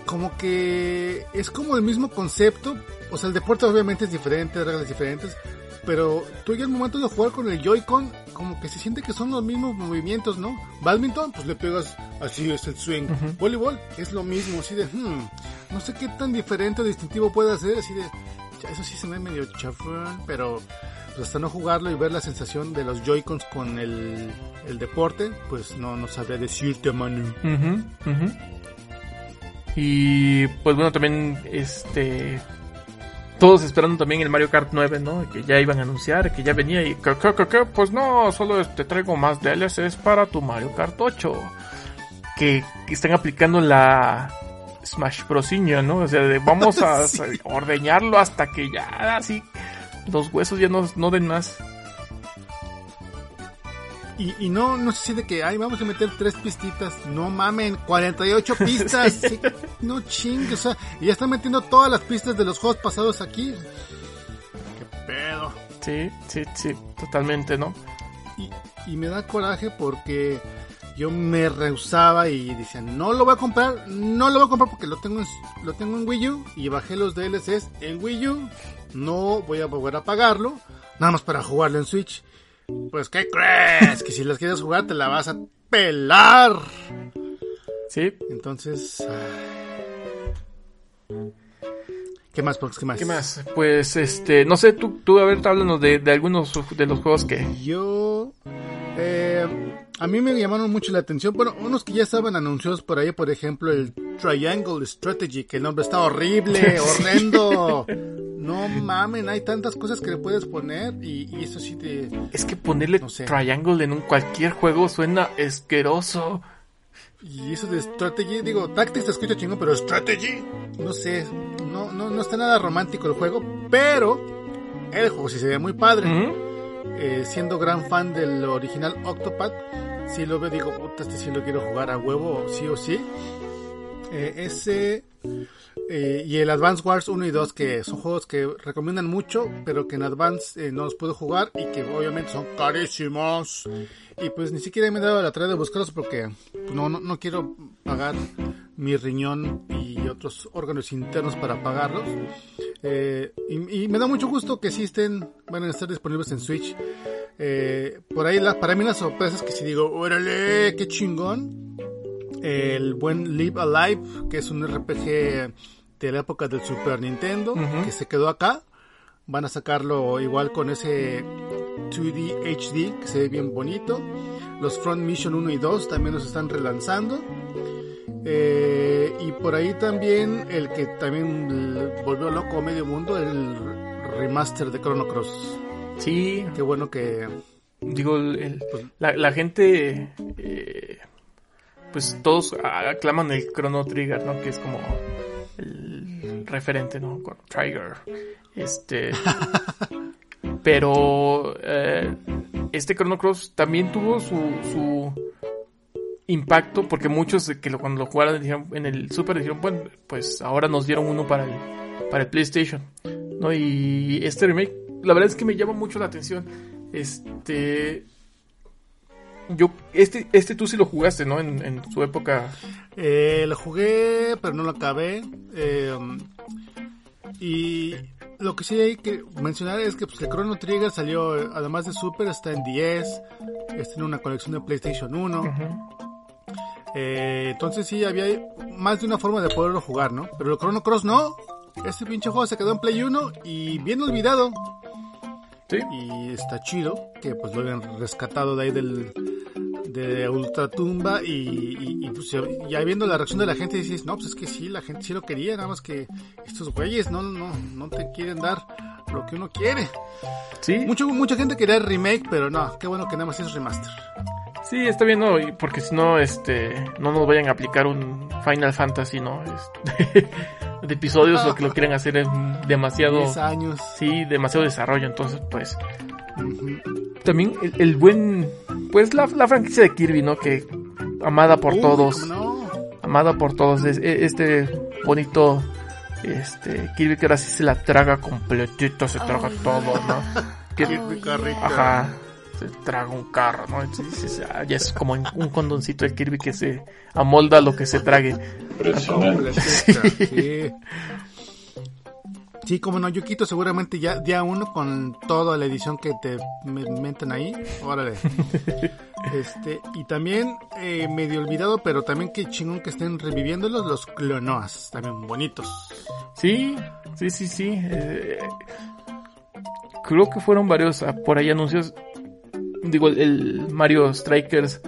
como que es como el mismo concepto. O sea, el deporte obviamente es diferente, reglas diferentes. Pero tú ya al momento de jugar con el Joy-Con, como que se siente que son los mismos movimientos, ¿no? Badminton, pues le pegas, así es el swing. Ujú. Voleibol es lo mismo, así de, hmm, no sé qué tan diferente o distintivo puede ser, así de, eso sí se me medio chafón, pero pues hasta no jugarlo y ver la sensación de los Joy-Cons con el, el deporte, pues no, no sabría decirte, Manu. Y pues bueno, también este todos esperando también el Mario Kart 9, ¿no? Que ya iban a anunciar, que ya venía y que, que, que, pues no, solo te traigo más DLCs para tu Mario Kart 8. Que, que están aplicando la Smash Brosiña, ¿no? O sea, de vamos a Sí. ordeñarlo hasta que ya así los huesos ya no, no den más. Y, y no, no se siente que, ay, vamos a meter tres pistitas. No mamen, 48 pistas. Sí, no chingues, o sea, y ya están metiendo todas las pistas de los juegos pasados aquí. Qué pedo. Sí, sí, sí, totalmente, ¿no? Y, y me da coraje porque yo me rehusaba y decía, no lo voy a comprar, no lo voy a comprar porque lo tengo en, lo tengo en Wii U y bajé los DLCs en Wii U. No voy a volver a pagarlo, nada más para jugarlo en Switch. Pues, ¿qué crees? que si las quieres jugar te la vas a pelar. Sí. Entonces... ¿Qué más, Pox? ¿Qué más? ¿Qué más? Pues, este, no sé, tú, tú a ver, háblanos de, de algunos de los juegos que... Yo. eh, a mí me llamaron mucho la atención. Bueno, unos que ya estaban anunciados por ahí, por ejemplo, el Triangle Strategy, que el nombre está horrible, horrendo. No mamen, hay tantas cosas que le puedes poner y, y eso sí te. Es que ponerle No sé. Triangle en un cualquier juego suena asqueroso. Y eso de strategy, digo, Tactics te escucha chingón, pero strategy, no sé, no, no, no está nada romántico el juego, pero el juego sí se ve muy padre. Eh, siendo gran fan del original Octopath, si lo veo, digo, puta, este sí lo quiero jugar a huevo, sí o sí. Eh, ese eh, y el Advance Wars 1 y 2, que son juegos que recomiendan mucho, pero que en Advance eh, no los puedo jugar y que obviamente son carísimos. Y pues ni siquiera me he dado la tarea de buscarlos porque no, no, no quiero pagar mi riñón y otros órganos internos para pagarlos. Y, me da mucho gusto que estén, van a estar disponibles en Switch. Por ahí, la, para mí las sorpresas que si digo, órale, qué chingón. El buen Live Alive, que es un RPG de la época del Super Nintendo, que se quedó acá. Van a sacarlo igual con ese 2D HD, que se ve bien bonito. Los Front Mission 1 y 2 también los están relanzando. Eh, y por ahí también el que también volvió loco a medio mundo, el remaster de Chrono Cross. Sí, Qué bueno que... digo, el- la, la gente, eh, pues todos aclaman el Chrono Trigger, ¿no? Que es como el referente, ¿no? Con Trigger. Este. pero eh, este Chrono Cross también tuvo su, su impacto porque muchos que lo- cuando lo jugaron dijeron- en el Super dijeron, bueno, pues ahora nos dieron uno para el, para el PlayStation, ¿no? Y este remake, la verdad es que me llama mucho la atención. Este, yo, este, este tú sí lo jugaste, ¿no? En, en su época. Eh, lo jugué, pero no lo acabé. Eh, y lo que sí hay que mencionar es que pues, el Chrono Trigger salió, además de Super, está en 10, está en una colección de PlayStation 1. Ujú. Eh, entonces sí, había más de una forma de poderlo jugar, ¿no? Pero el Chrono Cross no. Este pinche juego se quedó en Play 1 y bien olvidado. Sí. Y está chido que pues lo hayan rescatado de ahí del de Ultratumba y, y, y, pues ya- ya viendo la reacción de la gente dices, no, pues es que sí, la gente sí lo quería, nada más que estos güeyes no, no, no te quieren dar lo que uno quiere. Sí, Mucho, mucha gente quería el remake, pero no, qué bueno que nada más es remaster. Sí, está bien, ¿no? Porque si no, este, no nos vayan a aplicar un Final Fantasy, ¿no? Este, de episodios, lo que lo quieren hacer es demasiado, 10 años. sí, demasiado desarrollo, entonces, pues, también el, el buen, pues la, la franquicia de Kirby, ¿no? Que amada por Uy, todos. amada por todos. Es- e- Este bonito este Kirby que ahora sí se la traga completito, se traga todo, ¿no? Kirby carrita. ajá, se traga un carro, ¿no? Entonces, ah, ya es como un condoncito de Kirby que se amolda lo que se trague. Sí. Sí, como no, Yukito seguramente ya día uno con toda la edición que te me- meten ahí. Órale. Este, y también eh, medio olvidado, pero también que chingón que estén reviviéndolos, los clonoas, también bonitos. Sí, sí, sí, sí. eh, creo que fueron varios ah, por ahí anuncios. Digo, el, Mario Strikers.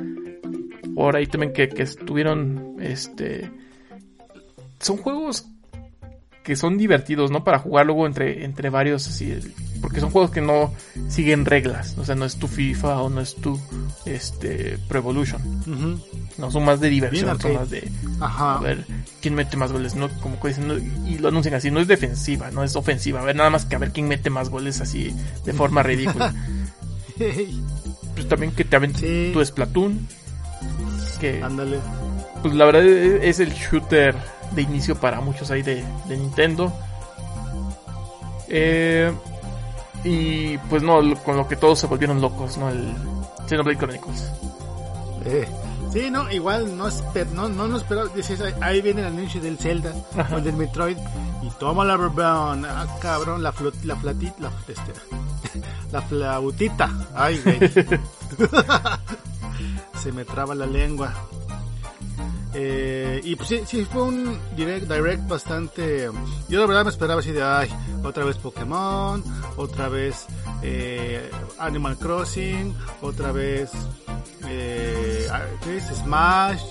Por ahí también que, que estuvieron. Este. Son juegos que son divertidos, ¿no? Para jugar luego entre, entre varios, así, porque son juegos que no siguen reglas, o sea, no es tu FIFA o no es tu, este, Pro Evolution, no, son más de Bien diversión, son más de, Ajá. a ver, quién mete más goles, no, como dicen, no, y lo anuncian así, no es defensiva, no es ofensiva, a ver, nada más que a ver quién mete más goles así, de forma ridícula. Pues también que te aventen Sí. tu Splatoon, que Ándale. pues la verdad es es el shooter de inicio para muchos ahí de, de Nintendo. Eh, y pues no, con lo que todos se volvieron locos, ¿no? El Xenoblade Chronicles. Eh, sí, no, igual no esper, no, no lo esperaba. Dices, ahí, viene el anuncio del Zelda Ajá. o del Metroid. Y toma la. Ah, cabrón, la flot, la flatita, la, este, la flautita. Ay, güey. Se me traba la lengua. Eh, y pues sí, sí, fue un direct, bastante. Yo la verdad me esperaba así de, ay, otra vez Pokémon, otra vez eh, Animal Crossing, otra vez eh, ah, ¿qué es? Smash,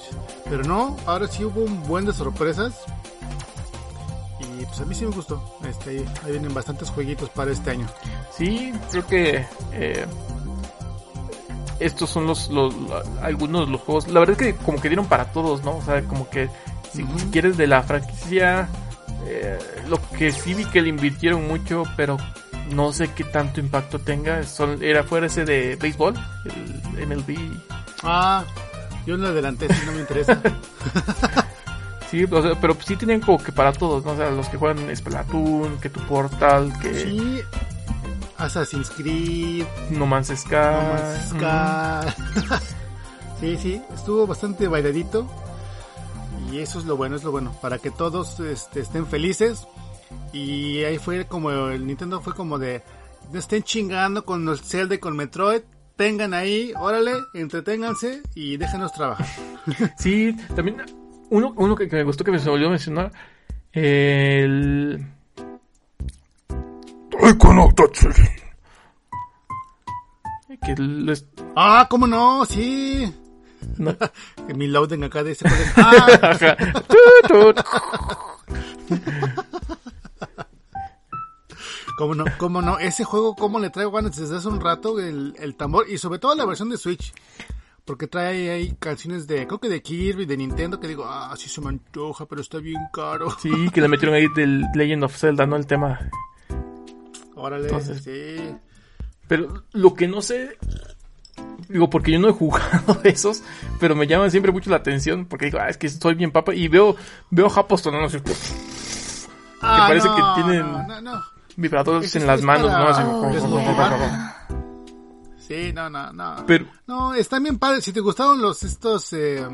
pero no, ahora sí hubo un buen de sorpresas. Y pues a mí sí me gustó. Este, ahí vienen bastantes jueguitos para este año. Sí, creo que eh, estos son los, los algunos de los juegos. La verdad es que como que dieron para todos, ¿no? O sea, como que si, quieres de la franquicia, eh, lo que sí vi que le invirtieron mucho, pero no sé qué tanto impacto tenga. Son, era fuera ese de béisbol, el MLB. Ah, yo lo adelanté, si no me interesa. Sí, o sea, pero sí tenían como que para todos, ¿no? O sea, los que juegan Splatoon, que tu Portal, que Sí, Assassin's Creed, No Man's Sky. No Man's Sky. sí, sí, estuvo bastante bailadito. Y eso es lo bueno, es lo bueno. Para que todos este, estén felices. Y ahí fue como el Nintendo fue como de. No estén chingando con el Zelda y con Metroid. Tengan ahí, órale, entreténganse y déjenos trabajar. Sí, también uno, uno que, que me gustó que me se volvió a mencionar. El. Que les- Ah, ¿cómo no? Sí. no. Mi loading acá de ese. Ah. ¿Cómo no? ¿Cómo no? Ese juego, ¿cómo le traigo ganas desde hace un rato? El, el tambor y sobre todo la versión de Switch. Porque trae ahí canciones de, creo que de Kirby, de Nintendo, que digo, ah, sí se me antoja, pero está bien caro. Sí, que le metieron ahí del Legend of Zelda, ¿no? El tema. Órale, Entonces- sí. Pero lo que no sé. Digo, porque yo no he jugado esos, pero me llaman siempre mucho la atención, porque digo, ah, es que estoy bien papa, y veo, veo japos tonando así, Ah, parece no, que tienen- No, no, no. vibradores en las manos, para ¿no? Así, desmotivar. Sí, no, no, no. Pero, No, están bien padres. Si te gustaron los estos eh,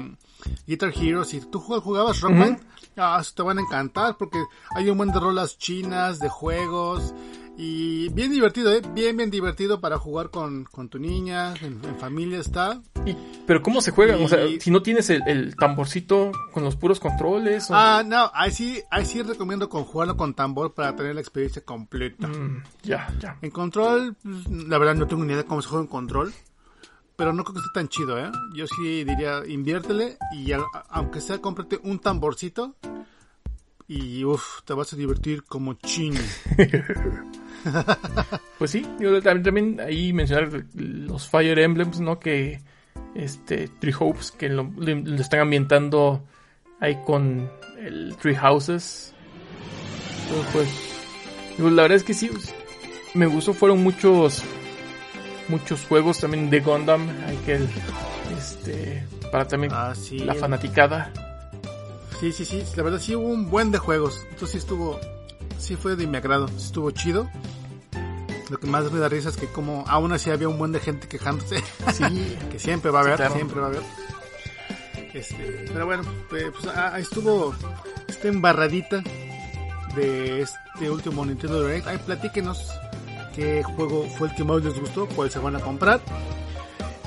Guitar Heroes, si tú jug- jugabas Rock Band, ah, te van a encantar porque hay un buen de rolas chinas, de juegos y bien divertido, ¿eh? Bien, bien divertido para jugar con, con tu niña, en, en familia está. y- pero ¿cómo se juegan? O sea, si no tienes el, el tamborcito con los puros controles. o- Ah, no, ahí sí, ahí sí recomiendo con jugarlo con tambor para tener la experiencia completa. Mm, ya, ya. En control, pues, la verdad no tengo ni idea de cómo se juega en control. Pero no creo que esté tan chido, ¿eh? Yo sí diría, inviértele y a- aunque sea, cómprate un tamborcito. Y uff, te vas a divertir como chino. Pues sí, también, también ahí mencionar los Fire Emblems, ¿no? Que este Tree Hopes, que lo, están ambientando ahí con el Tree Houses. Entonces, pues, digo, la verdad es que sí, pues, me gustó, fueron muchos muchos juegos también de Gundam, hay que este para también Ah, sí. la fanaticada. Sí, sí, sí. La verdad sí hubo un buen de juegos. Entonces sí estuvo, sí fue de mi agrado. estuvo chido. Lo que más me da risa es que como aún así había un buen de gente quejándose. Sí, que siempre va a Sí, haber, claro. siempre va a haber. Este, pero bueno, eh, pues ah, ahí estuvo esta embarradita de este último Nintendo Direct. Ahí platíquenos qué juego fue el que más les gustó, cuál se van a comprar.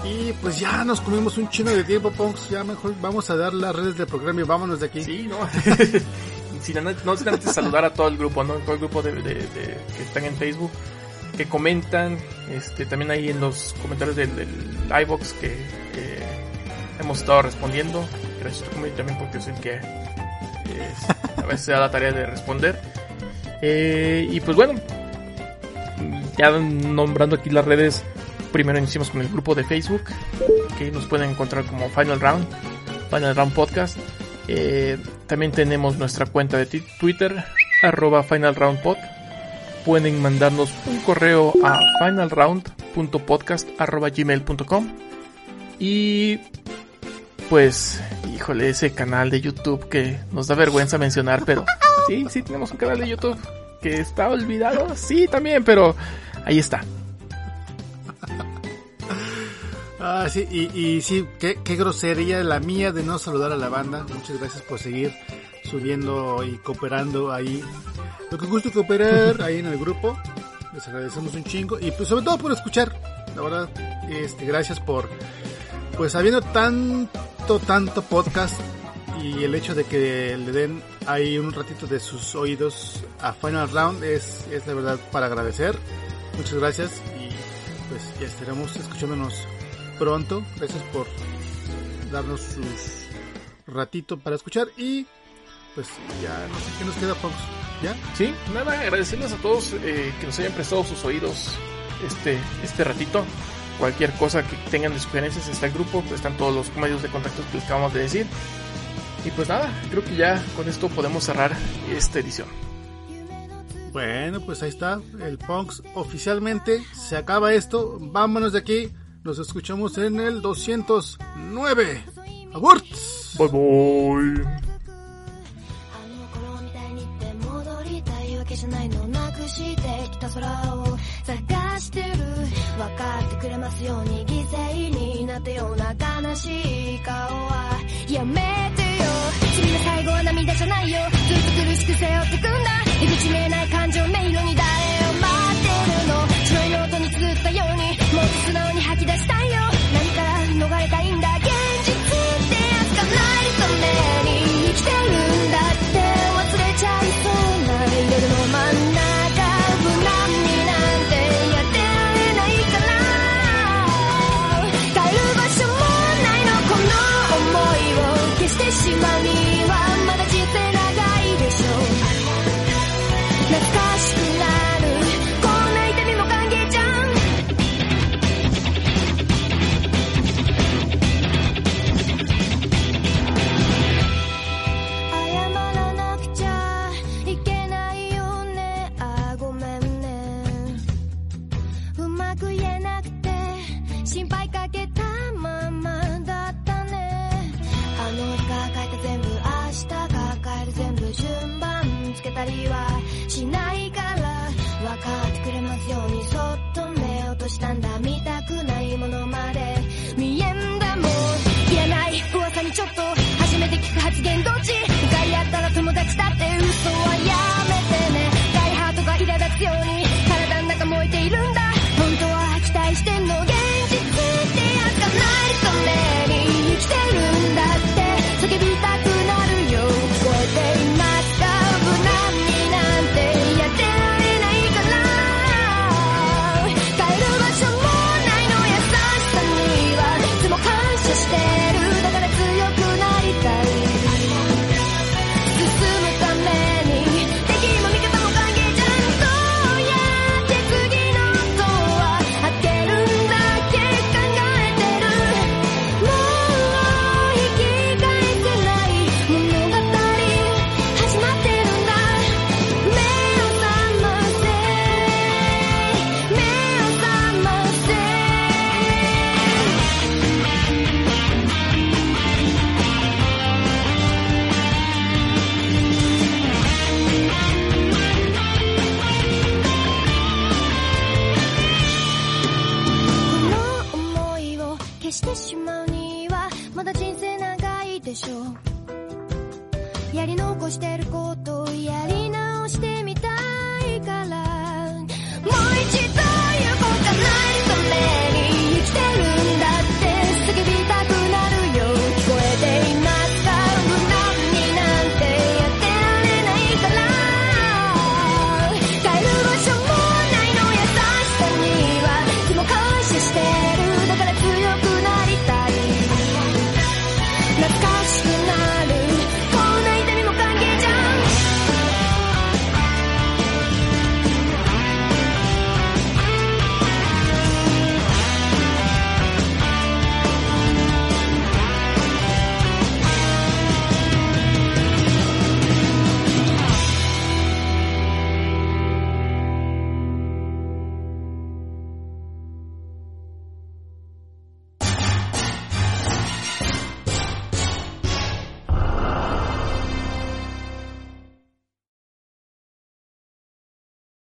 Y pues ya nos comimos un chino de tiempo, Ponks. Ya mejor vamos a dar las redes del programa y vámonos de aquí. Sí, no. no sin saludar a todo el grupo, ¿no? Todo el grupo de, que están en Facebook, que comentan, este, también ahí en los comentarios del, del iBox que hemos estado respondiendo. Gracias también porque es el que a veces se da la tarea de responder. Eh, y pues bueno, ya nombrando aquí las redes, primero iniciamos con el grupo de Facebook, que nos pueden encontrar como Final Round, Final Round Podcast. Eh, también tenemos nuestra cuenta de Twitter, arroba Final Round Pod. Pueden mandarnos un correo a finalround.podcast.gmail.com Y pues, híjole, ese canal de YouTube que nos da vergüenza mencionar, pero sí, sí tenemos un canal de YouTube que está olvidado, sí también, pero ahí está. Ah, sí, y, y sí, qué, grosería la mía de no saludar a la banda. Muchas gracias por seguir subiendo y cooperando ahí. Lo que gusto cooperar ahí en el grupo. Les agradecemos un chingo y pues sobre todo por escuchar. La verdad, este, gracias por pues habiendo tanto, tanto podcast y el hecho de que le den ahí un ratito de sus oídos a Final Round es, es de verdad para agradecer. Muchas gracias y pues ya estaremos escuchándonos pronto. Gracias por darnos sus ratito para escuchar y pues ya no sé qué nos queda, Fox. ¿Ya? Sí, nada, agradecerles a todos eh, que nos hayan prestado sus oídos este, este ratito. Cualquier cosa que tengan de sugerencias está el grupo, pues están todos los medios de contacto que les acabamos de decir. Y pues nada, creo que ya con esto podemos cerrar esta edición. Bueno, pues ahí está, el Punks oficialmente se acaba esto. Vámonos de aquí. Nos escuchamos en el 209. ¡Aburts! Bye bye. あの頃みたいにって戻りたいわけじゃないのなくしてきた空を探してる分かってくれますように犠牲になったような悲しい顔はやめてよ君の最後は涙じゃないよずっと苦しく背負ってくんだ出口見えない感情迷路に誰